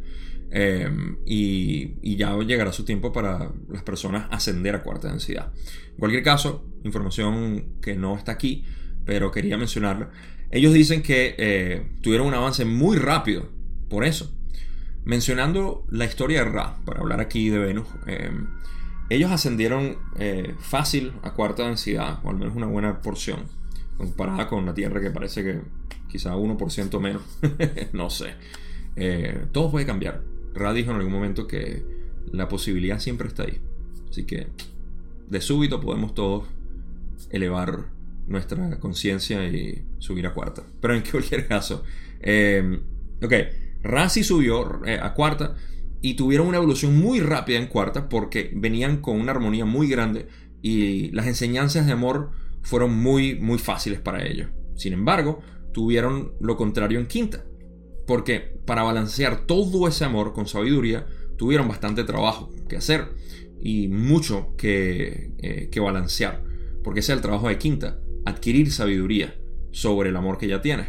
Em, y, ya llegará su tiempo para las personas ascender a cuarta densidad. En cualquier caso, información que no está aquí, pero quería mencionarla. Ellos dicen que eh, tuvieron un avance muy rápido por eso. Mencionando la historia de Ra, para hablar aquí de Venus, eh, ellos ascendieron eh, fácil a cuarta densidad, o al menos una buena porción, comparada con la Tierra que parece que quizá 1% menos. <laughs> no sé. todo puede cambiar. Ra dijo en algún momento que la posibilidad siempre está ahí. Así que de súbito podemos todos elevar nuestra conciencia y subir a cuarta. Pero en <laughs> cualquier caso, eh, ok, Razi subió eh, a cuarta y tuvieron una evolución muy rápida en cuarta porque venían con una armonía muy grande y las enseñanzas de amor fueron muy, muy fáciles para ellos. Sin embargo, tuvieron lo contrario en quinta, porque para balancear todo ese amor con sabiduría, tuvieron bastante trabajo que hacer y mucho que, eh, que balancear, porque ese es el trabajo de quinta adquirir sabiduría sobre el amor que ya tienes.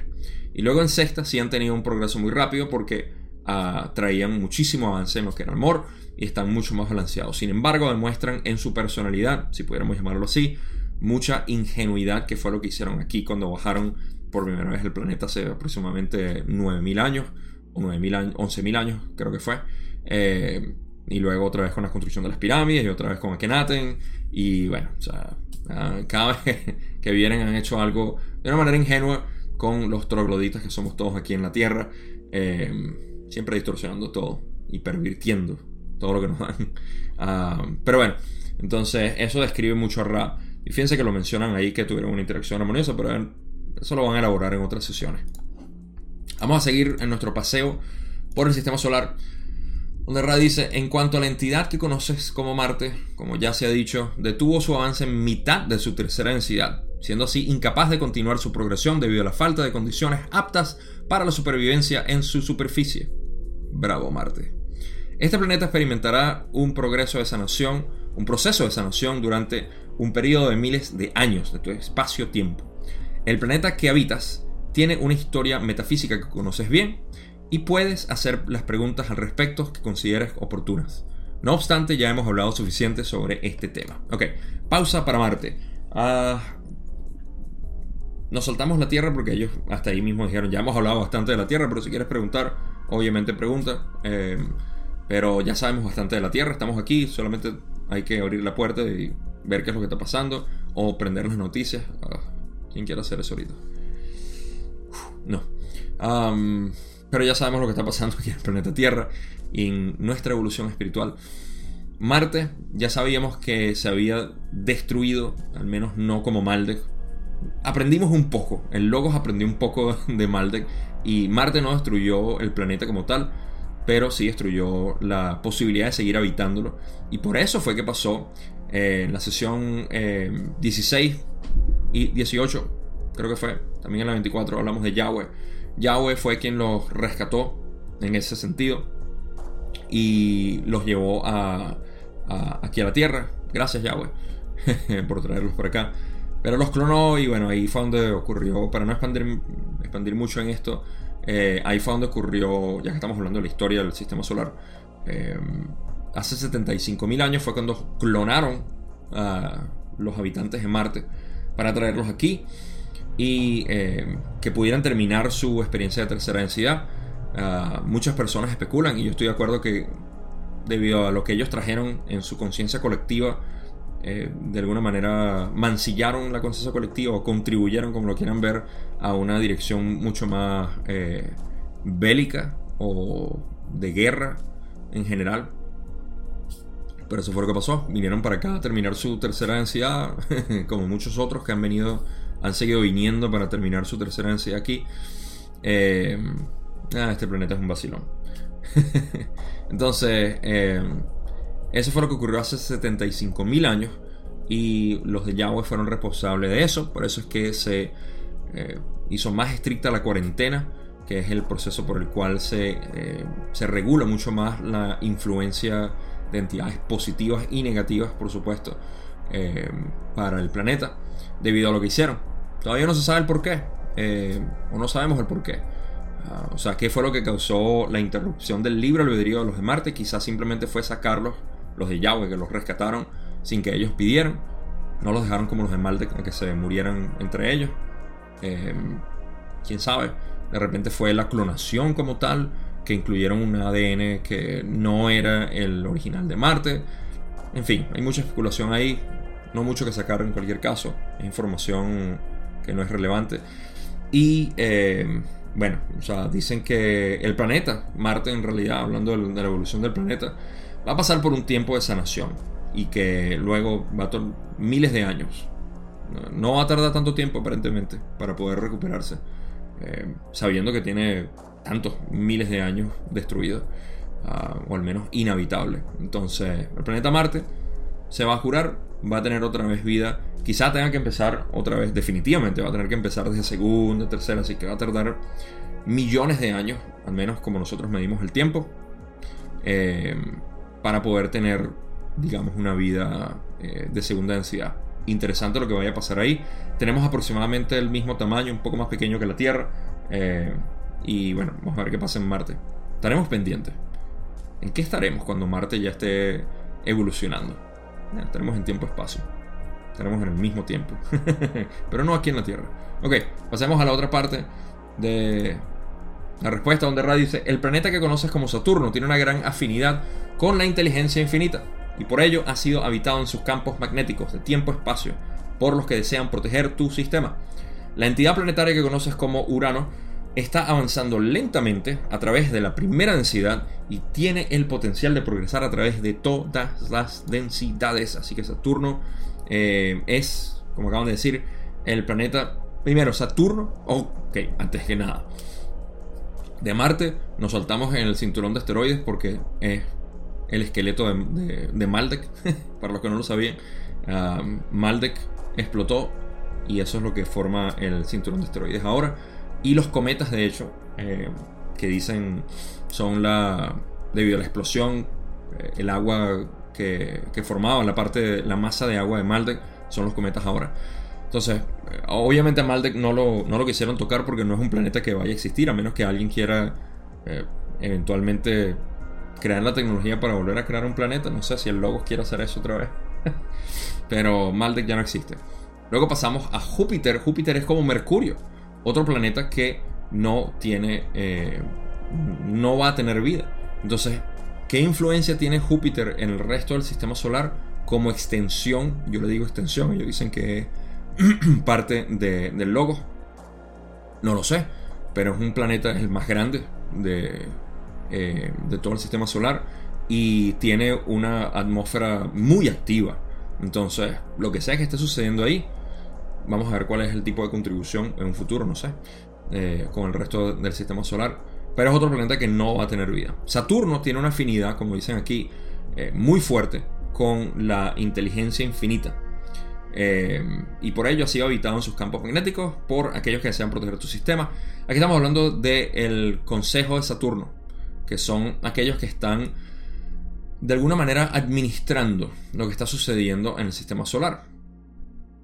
Y luego en sexta sí han tenido un progreso muy rápido porque ah, traían muchísimo avance en lo que era amor y están mucho más balanceados. Sin embargo, demuestran en su personalidad, si pudiéramos llamarlo así, mucha ingenuidad que fue lo que hicieron aquí cuando bajaron por primera vez el planeta hace aproximadamente 9.000 años, o 9.000 años, 11.000 años creo que fue. Eh, y luego otra vez con la construcción de las pirámides y otra vez con Akenaten. Y bueno, o sea, ah, cada vez <laughs> que vienen han hecho algo de una manera ingenua con los trogloditas que somos todos aquí en la Tierra. Em, siempre distorsionando todo y pervirtiendo todo lo que nos dan. <laughs> Ah, pero bueno, entonces eso describe mucho a Ra. Y fíjense que lo mencionan ahí que tuvieron una interacción armoniosa, pero eso lo van a elaborar en otras sesiones. Vamos a seguir en nuestro paseo por el sistema solar donde Ra dice, en cuanto a la entidad que conoces como Marte, como ya se ha dicho, detuvo su avance en mitad de su tercera densidad, siendo así incapaz de continuar su progresión debido a la falta de condiciones aptas para la supervivencia en su superficie. Bravo Marte. Este planeta experimentará un progreso de sanación, un proceso de sanación durante un periodo de miles de años de tu espacio-tiempo. El planeta que habitas tiene una historia metafísica que conoces bien y puedes hacer las preguntas al respecto que consideres oportunas. No obstante, ya hemos hablado suficiente sobre este tema. Ok, pausa para Marte. Ah, nos soltamos la Tierra porque ellos hasta ahí mismo dijeron, ya hemos hablado bastante de la Tierra, pero si quieres preguntar, obviamente pregunta. Eh, pero ya sabemos bastante de la Tierra, estamos aquí, solamente hay que abrir la puerta y ver qué es lo que está pasando o prender las noticias. Ah, ¿Quién quiere hacer eso ahorita? no. Pero ya sabemos lo que está pasando aquí en el planeta Tierra y en nuestra evolución espiritual. Marte, ya sabíamos que se había destruido, al menos no como Maldek. Aprendimos un poco, el Logos aprendió un poco <laughs> de Maldek y Marte no destruyó el planeta como tal, pero sí destruyó la posibilidad de seguir habitándolo. Y por eso fue que pasó eh, la sesión 16 eh, y 18, creo que fue, también en la 24 hablamos de Yahweh Yahweh fue quien los rescató en ese sentido y los llevó a, aquí a la tierra. Gracias Yahweh <laughs> por traerlos por acá. Pero los clonó y bueno, ahí fue donde ocurrió, para no expandir, expandir mucho en esto, eh, ahí fue donde ocurrió, ya que estamos hablando de la historia del sistema solar, eh, hace 75.000 años fue cuando clonaron a los habitantes de Marte para traerlos aquí y eh, que pudieran terminar su experiencia de tercera densidad. Ah, muchas personas especulan y yo estoy de acuerdo que debido a lo que ellos trajeron en su conciencia colectiva, eh, de alguna manera mancillaron la conciencia colectiva o contribuyeron, como lo quieran ver, a una dirección mucho más eh, bélica o de guerra en general. Pero eso fue lo que pasó. Vinieron para acá a terminar su tercera densidad, <laughs> como muchos otros que han venido han seguido viniendo para terminar su tercera densidad aquí. Eh, ah, este planeta es un vacilón. <laughs> Entonces, eh, eso fue lo que ocurrió hace 75.000 años y los de Yahweh fueron responsables de eso. Por eso es que se eh, hizo más estricta la cuarentena, que es el proceso por el cual se, se regula mucho más la influencia de entidades positivas y negativas, por supuesto, para el planeta, debido a lo que hicieron. Todavía no se sabe el por qué, eh, o no sabemos el por qué. Ah, o sea, ¿qué fue lo que causó la interrupción del libre albedrío de los de Marte? Quizás simplemente fue sacarlos, los de Yahweh, que los rescataron sin que ellos pidieran. No los dejaron como los de Marte, que se murieran entre ellos. Eh, quién sabe. De repente fue la clonación como tal, que incluyeron un ADN que no era el original de Marte. En fin, hay mucha especulación ahí, no mucho que sacar en cualquier caso, es información que no es relevante. Y eh, bueno, o sea, dicen que el planeta, Marte en realidad, hablando de la evolución del planeta, va a pasar por un tiempo de sanación y que luego va a tomar miles de años. No va a tardar tanto tiempo aparentemente para poder recuperarse, eh, sabiendo que tiene tantos miles de años destruido, ah, o al menos inhabitable. Entonces, el planeta Marte se va a curar, va a tener otra vez vida. Quizá tenga que empezar otra vez, definitivamente va a tener que empezar desde segunda, tercera, así que va a tardar millones de años, al menos como nosotros medimos el tiempo, eh, para poder tener, digamos, una vida eh, de segunda densidad. Interesante lo que vaya a pasar ahí. Tenemos aproximadamente el mismo tamaño, un poco más pequeño que la Tierra. Eh, y bueno, vamos a ver qué pasa en Marte. Estaremos pendientes. ¿En qué estaremos cuando Marte ya esté evolucionando? estaremos en tiempo-espacio. Estaremos en el mismo tiempo. <laughs> Pero no aquí en la Tierra. Ok, pasemos a la otra parte de la respuesta donde Ra dice, el planeta que conoces como Saturno tiene una gran afinidad con la inteligencia infinita y por ello ha sido habitado en sus campos magnéticos de tiempo-espacio por los que desean proteger tu sistema. La entidad planetaria que conoces como Urano está avanzando lentamente a través de la primera densidad y tiene el potencial de progresar a través de todas las densidades. Así que Saturno eh, es, como acaban de decir, el planeta. Primero, Saturno. Ok, antes que nada. De Marte nos saltamos en el cinturón de asteroides porque es el esqueleto de, de, Maldek. <laughs> Para los que no lo sabían, uh, Maldek explotó y eso es lo que forma el cinturón de asteroides ahora. Y los cometas, de hecho, eh, que dicen son la. debido a la explosión, eh, el agua que, que, formaba la parte de la masa de agua de Maldek, son los cometas ahora. Entonces, eh, obviamente a Maldek no lo, no lo quisieron tocar porque no es un planeta que vaya a existir, a menos que alguien quiera eventualmente crear la tecnología para volver a crear un planeta. No sé si el Logos quiere hacer eso otra vez. <laughs> Pero Maldek ya no existe. Luego pasamos a Júpiter. Júpiter es como Mercurio otro planeta que no tiene, eh, no va a tener vida. Entonces, ¿qué influencia tiene Júpiter en el resto del sistema solar como extensión? Yo le digo extensión, ellos dicen que es <clears throat> parte del logo. No lo sé, pero es un planeta, el más grande de, eh, de todo el sistema solar y tiene una atmósfera muy activa. Entonces, lo que sea que esté sucediendo ahí, Vamos a ver cuál es el tipo de contribución en un futuro, no sé, eh, con el resto del sistema solar. Pero es otro planeta que no va a tener vida. Saturno tiene una afinidad, como dicen aquí, eh, muy fuerte con la inteligencia infinita. Eh, y por ello ha sido habitado en sus campos magnéticos por aquellos que desean proteger tu sistema. Aquí estamos hablando del Consejo de Saturno, que son aquellos que están de alguna manera administrando lo que está sucediendo en el sistema solar.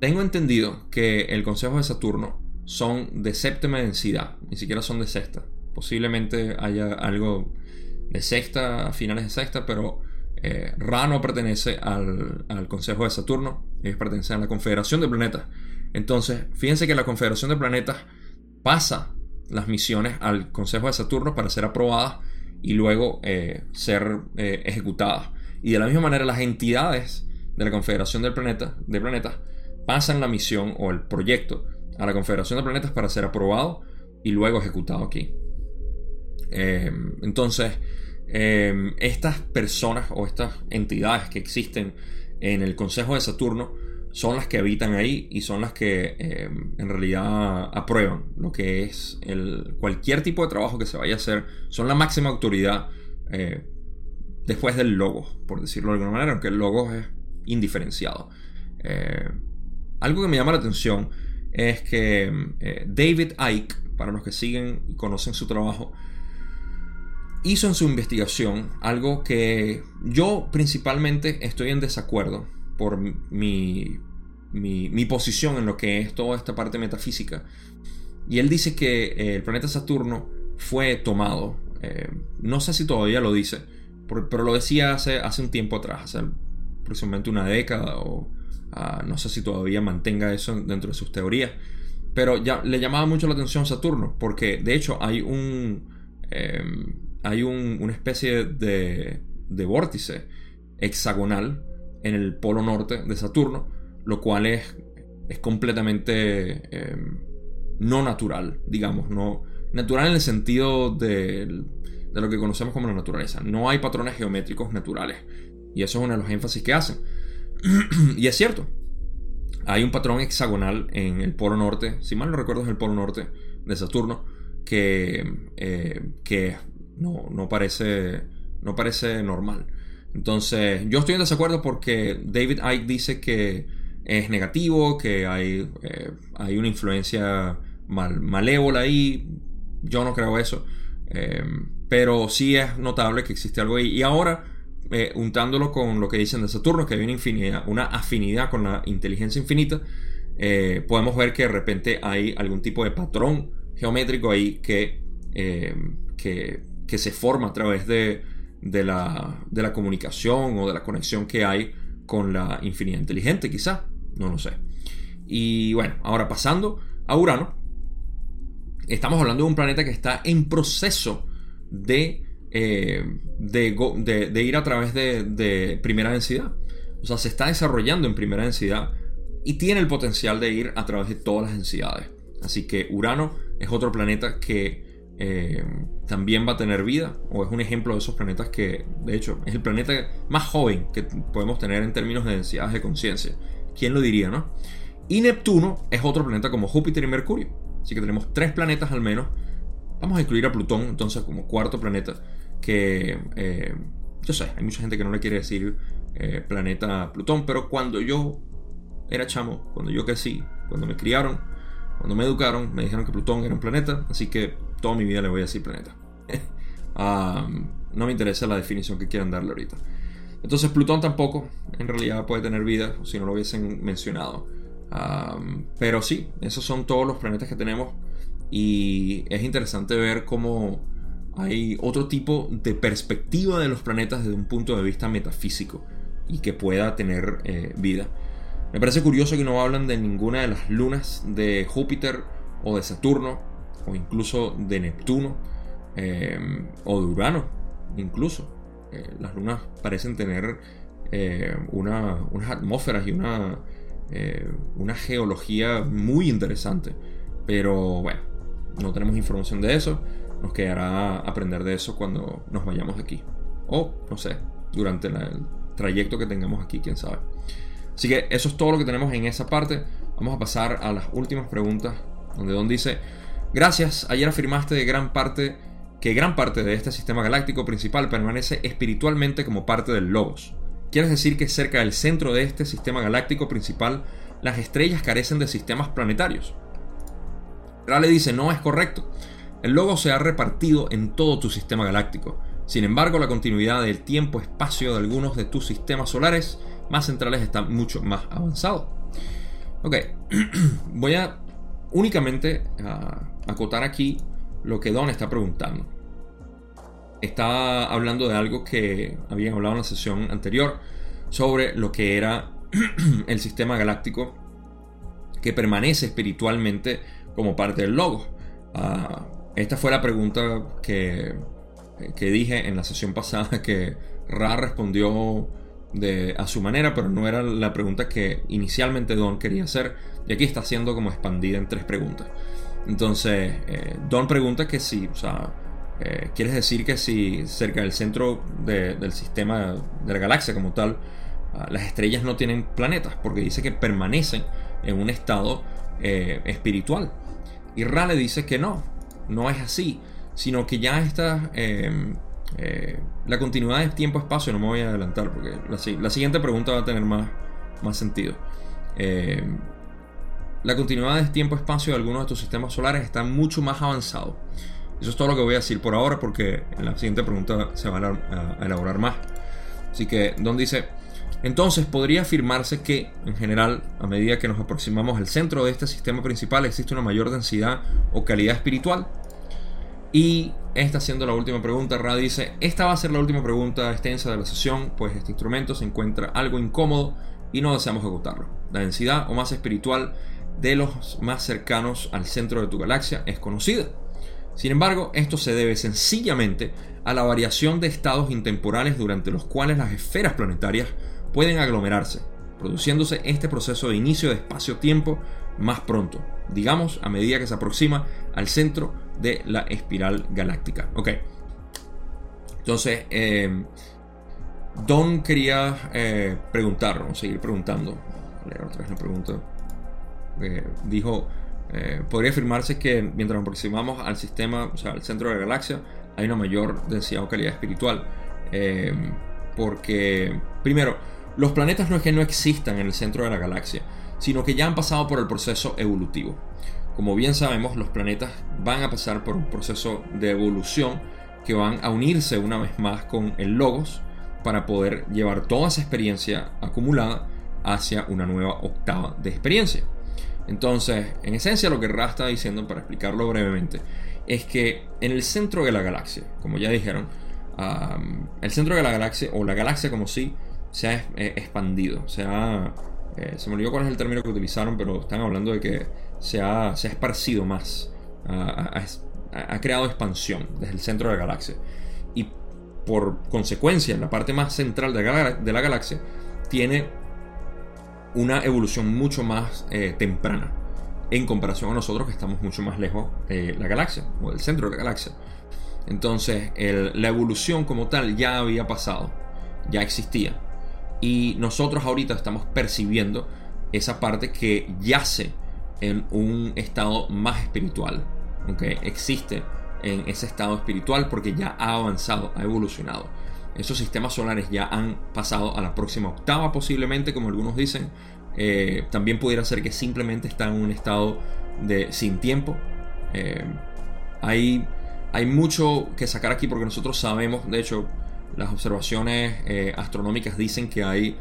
Tengo entendido que el consejo de Saturno son de séptima densidad, ni siquiera son de sexta. Posiblemente haya algo de sexta, finales de sexta, pero eh, Ra no pertenece al, consejo de Saturno, ellos pertenecen a la Confederación de Planetas. Entonces, fíjense que la Confederación de Planetas pasa las misiones al consejo de Saturno para ser aprobadas y luego eh, ser eh, ejecutadas. Y de la misma manera, las entidades de la Confederación del planeta, de Planetas pasan la misión o el proyecto a la Confederación de Planetas para ser aprobado y luego ejecutado aquí. Em, entonces, em, estas personas o estas entidades que existen en el Consejo de Saturno son las que habitan ahí y son las que em, en realidad aprueban lo que es cualquier tipo de trabajo que se vaya a hacer. Son la máxima autoridad eh, después del logo, por decirlo de alguna manera, aunque el logo es indiferenciado. Algo que me llama la atención es que eh, David Icke, para los que siguen y conocen su trabajo, hizo en su investigación algo que yo principalmente estoy en desacuerdo por mi, mi, posición en lo que es toda esta parte metafísica. Y él dice que eh, el planeta Saturno fue tomado, eh, no sé si todavía lo dice, pero lo decía hace, hace un tiempo atrás, hace aproximadamente una década o, Ah, no sé si todavía mantenga eso dentro de sus teorías. Pero ya le llamaba mucho la atención Saturno, porque de hecho hay un. Em, hay una especie de, de vórtice hexagonal en el polo norte de Saturno, lo cual es, es completamente em, no natural, digamos, no natural en el sentido de, de lo que conocemos como la naturaleza. No hay patrones geométricos naturales. Y eso es uno de los énfasis que hacen. <clears throat> y es cierto. Hay un patrón hexagonal en el polo norte, si mal no recuerdo es el polo norte de Saturno, que, eh, que no, no, parece, no parece normal. Entonces, yo estoy en desacuerdo porque David Icke dice que es negativo, que hay, eh, hay una influencia mal, malévola ahí. Yo no creo eso. Eh, pero sí es notable que existe algo ahí. Y ahora, eh, untándolo con lo que dicen de Saturno, que hay una, infinidad, una afinidad con la inteligencia infinita, podemos ver que de repente hay algún tipo de patrón geométrico ahí que, que, que se forma a través de de la, de la comunicación o de la conexión que hay con la infinidad inteligente, quizá, no lo sé. Y bueno, ahora pasando a Urano, estamos hablando de un planeta que está en proceso de, eh, de, ir a través de, primera densidad. O sea, se está desarrollando en primera densidad y tiene el potencial de ir a través de todas las densidades. Así que Urano es otro planeta que eh, también va a tener vida, o es un ejemplo de esos planetas que, de hecho, es el planeta más joven que podemos tener en términos de densidades de conciencia. ¿Quién lo diría, no? Y Neptuno es otro planeta como Júpiter y Mercurio. Así que tenemos tres planetas al menos. Vamos a incluir a Plutón entonces como cuarto planeta. Que eh, yo sé, hay mucha gente que no le quiere decir eh, planeta Plutón, pero cuando yo era chamo, cuando yo crecí, cuando me criaron, cuando me educaron, me dijeron que Plutón era un planeta, así que toda mi vida le voy a decir planeta. <laughs> no me interesa la definición que quieran darle ahorita. Entonces Plutón tampoco, en realidad puede tener vida, si no lo hubiesen mencionado. pero sí, esos son todos los planetas que tenemos y es interesante ver cómo hay otro tipo de perspectiva de los planetas desde un punto de vista metafísico y que pueda tener eh, vida. Me parece curioso que no hablan de ninguna de las lunas de Júpiter o de Saturno o incluso de Neptuno eh, o de Urano, incluso. Eh, las lunas parecen tener eh, unas atmósferas y una, una geología muy interesante. Pero bueno, no tenemos información de eso. Nos quedará aprender de eso cuando nos vayamos de aquí. O, no sé, durante el trayecto que tengamos aquí, quién sabe. Así que eso es todo lo que tenemos en esa parte. Vamos a pasar a las últimas preguntas, donde Don dice, Gracias, ayer afirmaste de gran parte que gran parte de este sistema galáctico principal permanece espiritualmente como parte del Logos. ¿Quieres decir que cerca del centro de este sistema galáctico principal las estrellas carecen de sistemas planetarios? Rale dice, no es correcto. El Logos se ha repartido en todo tu sistema galáctico. Sin embargo, la continuidad del tiempo-espacio de algunos de tus sistemas solares más centrales está mucho más avanzado. Ok, <clears throat> voy a únicamente acotar aquí lo que Don está preguntando. Está hablando de algo que habían hablado en la sesión anterior sobre lo que era <clears throat> el sistema galáctico que permanece espiritualmente como parte del logo. Ah, esta fue la pregunta que, que, dije en la sesión pasada que Ra respondió de, a su manera, pero no era la pregunta que inicialmente Don quería hacer. Y aquí está siendo como expandida en tres preguntas. Entonces, eh, Don pregunta que si, o sea, eh, ¿quieres decir que si cerca del centro del sistema de la galaxia como tal, ah, las estrellas no tienen planetas? Porque dice que permanecen en un estado eh, espiritual. Y Rale dice que no, no es así, sino que ya está em, la continuidad de tiempo-espacio, no me voy a adelantar porque la, siguiente pregunta va a tener más, más sentido. Em, la continuidad de tiempo-espacio de algunos de tus sistemas solares está mucho más avanzado. Eso es todo lo que voy a decir por ahora porque en la siguiente pregunta se va a elaborar más. Así que Don dice, entonces podría afirmarse que, en general, a medida que nos aproximamos al centro de este sistema principal, existe una mayor densidad o calidad espiritual. Y esta siendo la última pregunta, Ra dice, esta va a ser la última pregunta extensa de la sesión, pues este instrumento se encuentra algo incómodo y no deseamos agotarlo. La densidad o más espiritual de los más cercanos al centro de tu galaxia es conocida. Sin embargo, esto se debe sencillamente a la variación de estados intemporales durante los cuales las esferas planetarias pueden aglomerarse, produciéndose este proceso de inicio de espacio-tiempo más pronto, digamos a medida que se aproxima al centro de la espiral galáctica. Ok. Entonces, eh, Don quería eh, preguntar, vamos a seguir preguntando. leer otra vez la pregunta. Eh, dijo, eh, podría afirmarse que mientras nos aproximamos al sistema, o sea, al centro de la galaxia, hay una mayor densidad o calidad espiritual. porque, primero, los planetas no es que no existan en el centro de la galaxia, sino que ya han pasado por el proceso evolutivo. Como bien sabemos, los planetas van a pasar por un proceso de evolución que van a unirse una vez más con el Logos para poder llevar toda esa experiencia acumulada hacia una nueva octava de experiencia. Entonces, en esencia lo que Ra está diciendo, para explicarlo brevemente, es que en el centro de la galaxia, como ya dijeron, el centro de la galaxia, o la galaxia como sí, se ha eh, expandido, se ha... Eh, se me olvidó cuál es el término que utilizaron, pero están hablando de que se ha, se ha esparcido más, ha, ha creado expansión desde el centro de la galaxia. Y por consecuencia, en la parte más central de la, galaxia, tiene una evolución mucho más eh, temprana en comparación a nosotros que estamos mucho más lejos de la galaxia o del centro de la galaxia. Entonces, la evolución como tal ya había pasado, ya existía. Y nosotros ahorita estamos percibiendo esa parte que yace en un estado más espiritual, aunque existe en ese estado espiritual porque ya ha avanzado, ha evolucionado. Esos sistemas solares ya han pasado a la próxima octava posiblemente, como algunos dicen. Eh, también pudiera ser que simplemente está en un estado de sin tiempo. Eh, hay, hay mucho que sacar aquí porque nosotros sabemos, de hecho, las observaciones eh, astronómicas dicen que hay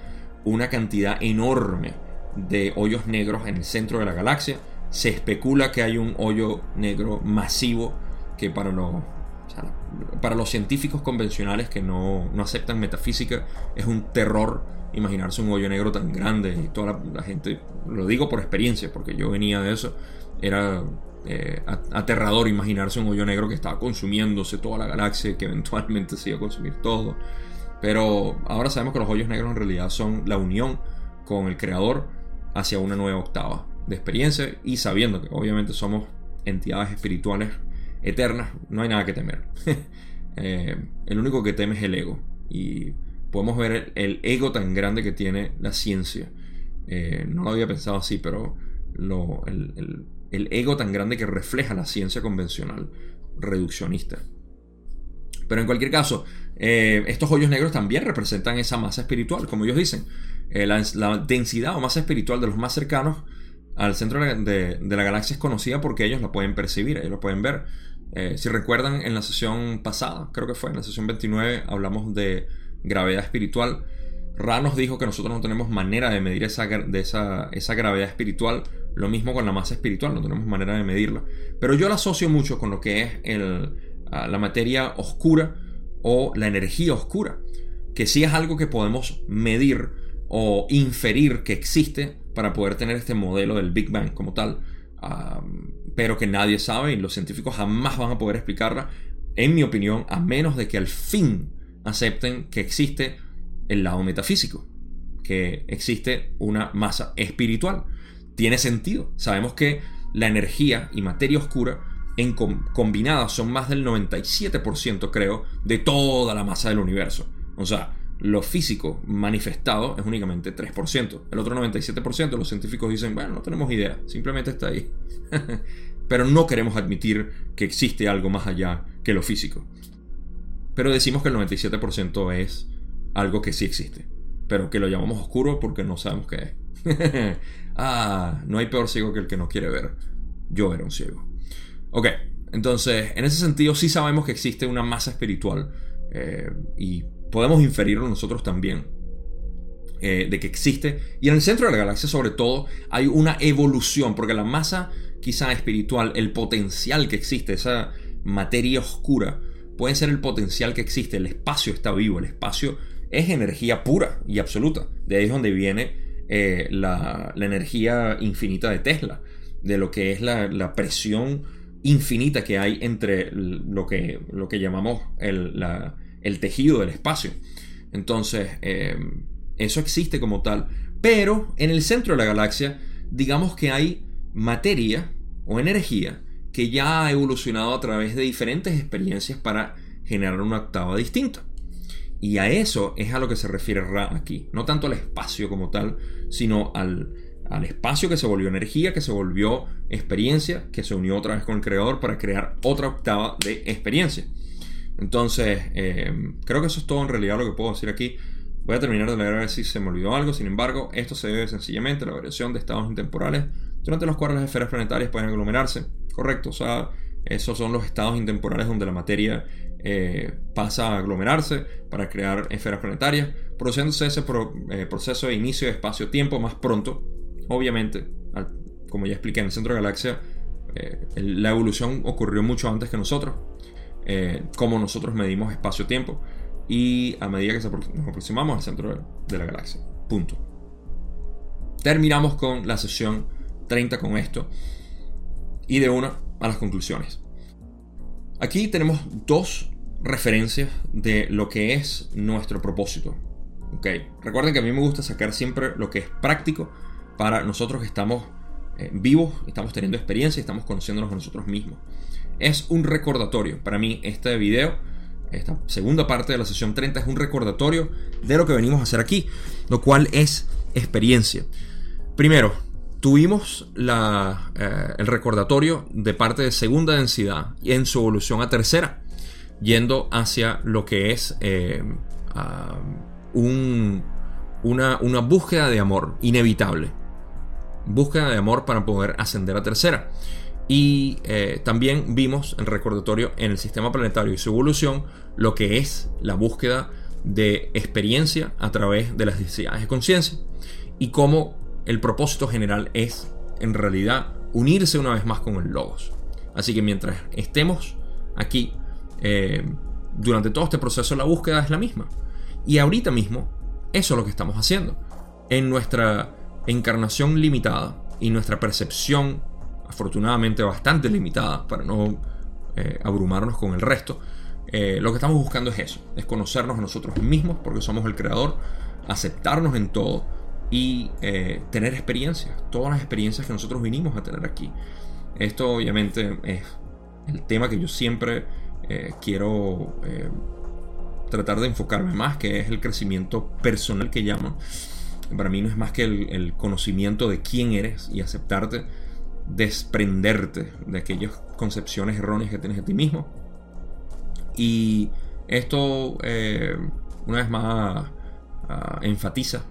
una cantidad enorme de hoyos negros en el centro de la galaxia. Se especula que hay un hoyo negro masivo que para los, para los científicos convencionales que no, aceptan metafísica es un terror imaginarse un hoyo negro tan grande y toda la, gente, lo digo por experiencia, porque yo venía de eso, era eh, aterrador imaginarse un hoyo negro que estaba consumiéndose toda la galaxia y que <laughs> eventualmente se iba a consumir todo. Pero ahora sabemos que los hoyos negros en realidad son la unión con el creador hacia una nueva octava de experiencia y sabiendo que obviamente somos entidades espirituales eternas, no hay nada que temer. <laughs> Eh, el único que teme es el ego. Y podemos ver el, ego tan grande que tiene la ciencia. Eh, no lo había pensado así, pero el, ego tan grande que refleja la ciencia convencional, reduccionista. Pero en cualquier caso, eh, estos hoyos negros también representan esa masa espiritual, como ellos dicen. la, la, densidad o masa espiritual de los más cercanos al centro de, la galaxia es conocida porque ellos la pueden percibir, ellos lo pueden ver. Eh, si recuerdan en la sesión pasada, creo que fue en la sesión 29, hablamos de gravedad espiritual. Ra nos dijo que nosotros no tenemos manera de medir esa gravedad espiritual. Lo mismo con la masa espiritual, no tenemos manera de medirla. Pero yo la asocio mucho con lo que es el, la materia oscura o la energía oscura. Que sí es algo que podemos medir o inferir que existe para poder tener este modelo del Big Bang como tal, pero que nadie sabe y los científicos jamás van a poder explicarla, en mi opinión, a menos de que al fin acepten que existe el lado metafísico, que existe una masa espiritual. Tiene sentido. Sabemos que la energía y materia oscura en combinadas son más del 97%, creo, de toda la masa del universo. O sea, lo físico manifestado es únicamente 3%. El otro 97% los científicos dicen, bueno, no tenemos idea, simplemente está ahí. <laughs> Pero no queremos admitir que existe algo más allá que lo físico. Pero decimos que el 97% es algo que sí existe, pero que lo llamamos oscuro porque no sabemos qué es. <laughs> ah, no hay peor ciego que el que no quiere ver. Yo era un ciego. Ok, entonces, en ese sentido sí sabemos que existe una masa espiritual eh, y podemos inferirlo nosotros también. Eh, de que existe. Y en el centro de la galaxia, sobre todo, hay una evolución, porque la masa quizá espiritual, el potencial que existe, esa materia oscura, puede ser el potencial que existe. El espacio está vivo, el espacio es energía pura y absoluta. De ahí es donde viene eh, la, energía infinita de Tesla, de lo que es la, presión infinita que hay entre lo que, lo que llamamos el, tejido del espacio. Entonces, eh, eso existe como tal. Pero en el centro de la galaxia, digamos que hay materia o energía que ya ha evolucionado a través de diferentes experiencias para generar una octava distinta. Y a eso es a lo que se refiere Ra aquí. No tanto al espacio como tal, sino al, espacio que se volvió energía, que se volvió experiencia, que se unió otra vez con el creador para crear otra octava de experiencia. Entonces, eh, creo que eso es todo en realidad lo que puedo decir aquí. Voy a terminar de leer a ver si se me olvidó algo. Sin embargo, esto se debe sencillamente a la variación de estados intemporales durante los cuales las esferas planetarias pueden aglomerarse. Correcto, o sea, esos son los estados intemporales donde la materia eh, pasa a aglomerarse para crear esferas planetarias, produciéndose ese eh, proceso de inicio de espacio-tiempo más pronto. Obviamente, como ya expliqué en el centro de la galaxia, eh, la evolución ocurrió mucho antes que nosotros, como nosotros medimos espacio-tiempo, y a medida que nos aproximamos al centro de la galaxia. Punto. Terminamos con la sesión 30 con esto, y de una a las conclusiones. Aquí tenemos dos referencias de lo que es nuestro propósito. Okay. Recuerden que a mí me gusta sacar siempre lo que es práctico para nosotros que estamos eh, vivos, estamos teniendo experiencia estamos conociéndonos a nosotros mismos. Es un recordatorio. Para mí este video, esta segunda parte de la sesión 30 es un recordatorio de lo que venimos a hacer aquí, lo cual es experiencia. Primero, tuvimos eh, el recordatorio de parte de segunda densidad y en su evolución a tercera, yendo hacia lo que es eh, una, búsqueda de amor inevitable. Búsqueda de amor para poder ascender a tercera. Y eh, también vimos el recordatorio en el sistema planetario y su evolución, lo que es la búsqueda de experiencia a través de las densidades de conciencia y cómo el propósito general es, en realidad, unirse una vez más con el Logos. Así que mientras estemos aquí, eh, durante todo este proceso, la búsqueda es la misma. Y ahorita mismo, eso es lo que estamos haciendo. En nuestra encarnación limitada y nuestra percepción, afortunadamente bastante limitada, para no eh, abrumarnos con el resto, eh, lo que estamos buscando es eso, es conocernos a nosotros mismos, porque somos el creador, aceptarnos en todo y eh, tener experiencias, todas las experiencias que nosotros vinimos a tener aquí. Esto obviamente es el tema que yo siempre eh, quiero eh, tratar de enfocarme más, que es el crecimiento personal que llamo. Para mí no es más que el, conocimiento de quién eres y aceptarte, desprenderte de aquellas concepciones erróneas que tienes de ti mismo. Y esto, una vez más, ah, enfatiza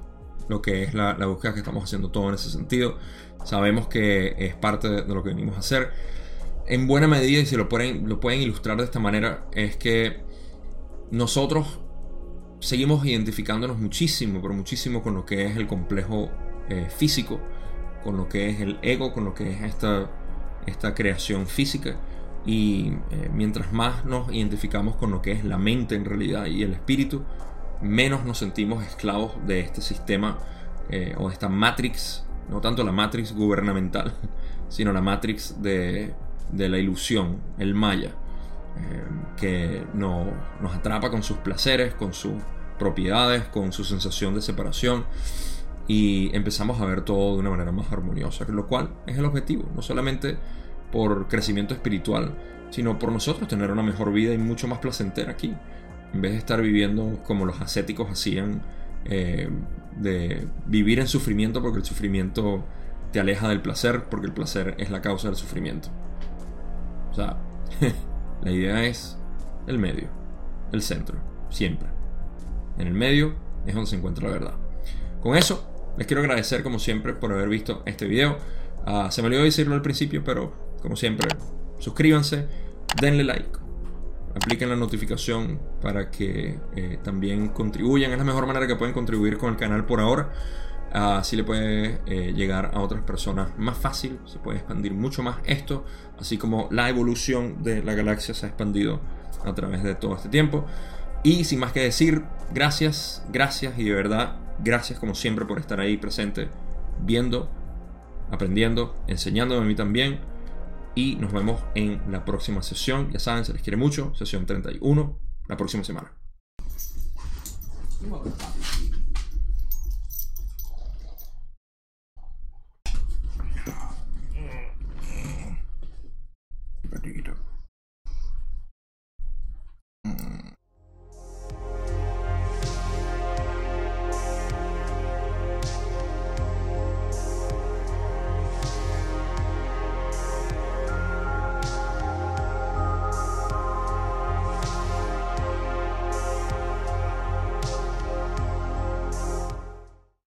lo que es la, búsqueda que estamos haciendo todo en ese sentido. Sabemos que es parte de, lo que venimos a hacer. En buena medida, y si lo pueden, lo pueden ilustrar de esta manera, es que nosotros seguimos identificándonos muchísimo, pero muchísimo con lo que es el complejo eh, físico, con lo que es el ego, con lo que es esta, esta creación física. Y eh, mientras más nos identificamos con lo que es la mente en realidad y el espíritu, menos nos sentimos esclavos de este sistema eh, o de esta matrix, no tanto la matrix gubernamental, <laughs> sino la matrix de, la ilusión, el maya, eh, que nos atrapa con sus placeres, con sus propiedades, con su sensación de separación y empezamos a ver todo de una manera más armoniosa, lo cual es el objetivo, no solamente por crecimiento espiritual, sino por nosotros tener una mejor vida y mucho más placentera aquí en vez de estar viviendo como los ascéticos hacían, eh, de vivir en sufrimiento porque el sufrimiento te aleja del placer, porque el placer es la causa del sufrimiento. O sea, <laughs> la idea es el medio, el centro, siempre. En el medio es donde se encuentra la verdad. Con eso, les quiero agradecer como siempre por haber visto este video. Ah, se me olvidó decirlo al principio, pero como siempre, suscríbanse, denle like apliquen la notificación para que eh, también contribuyan. Es la mejor manera que pueden contribuir con el canal por ahora. Así le puede eh, llegar a otras personas más fácil, se puede expandir mucho más esto, así como la evolución de la galaxia se ha expandido a través de todo este tiempo. Y sin más que decir, gracias, gracias y de verdad Gracias como siempre por estar ahí presente, viendo, aprendiendo, enseñándome a mí también y nos vemos en la próxima sesión. Ya saben, se les quiere mucho. Sesión 31, la próxima semana. Un Perdido.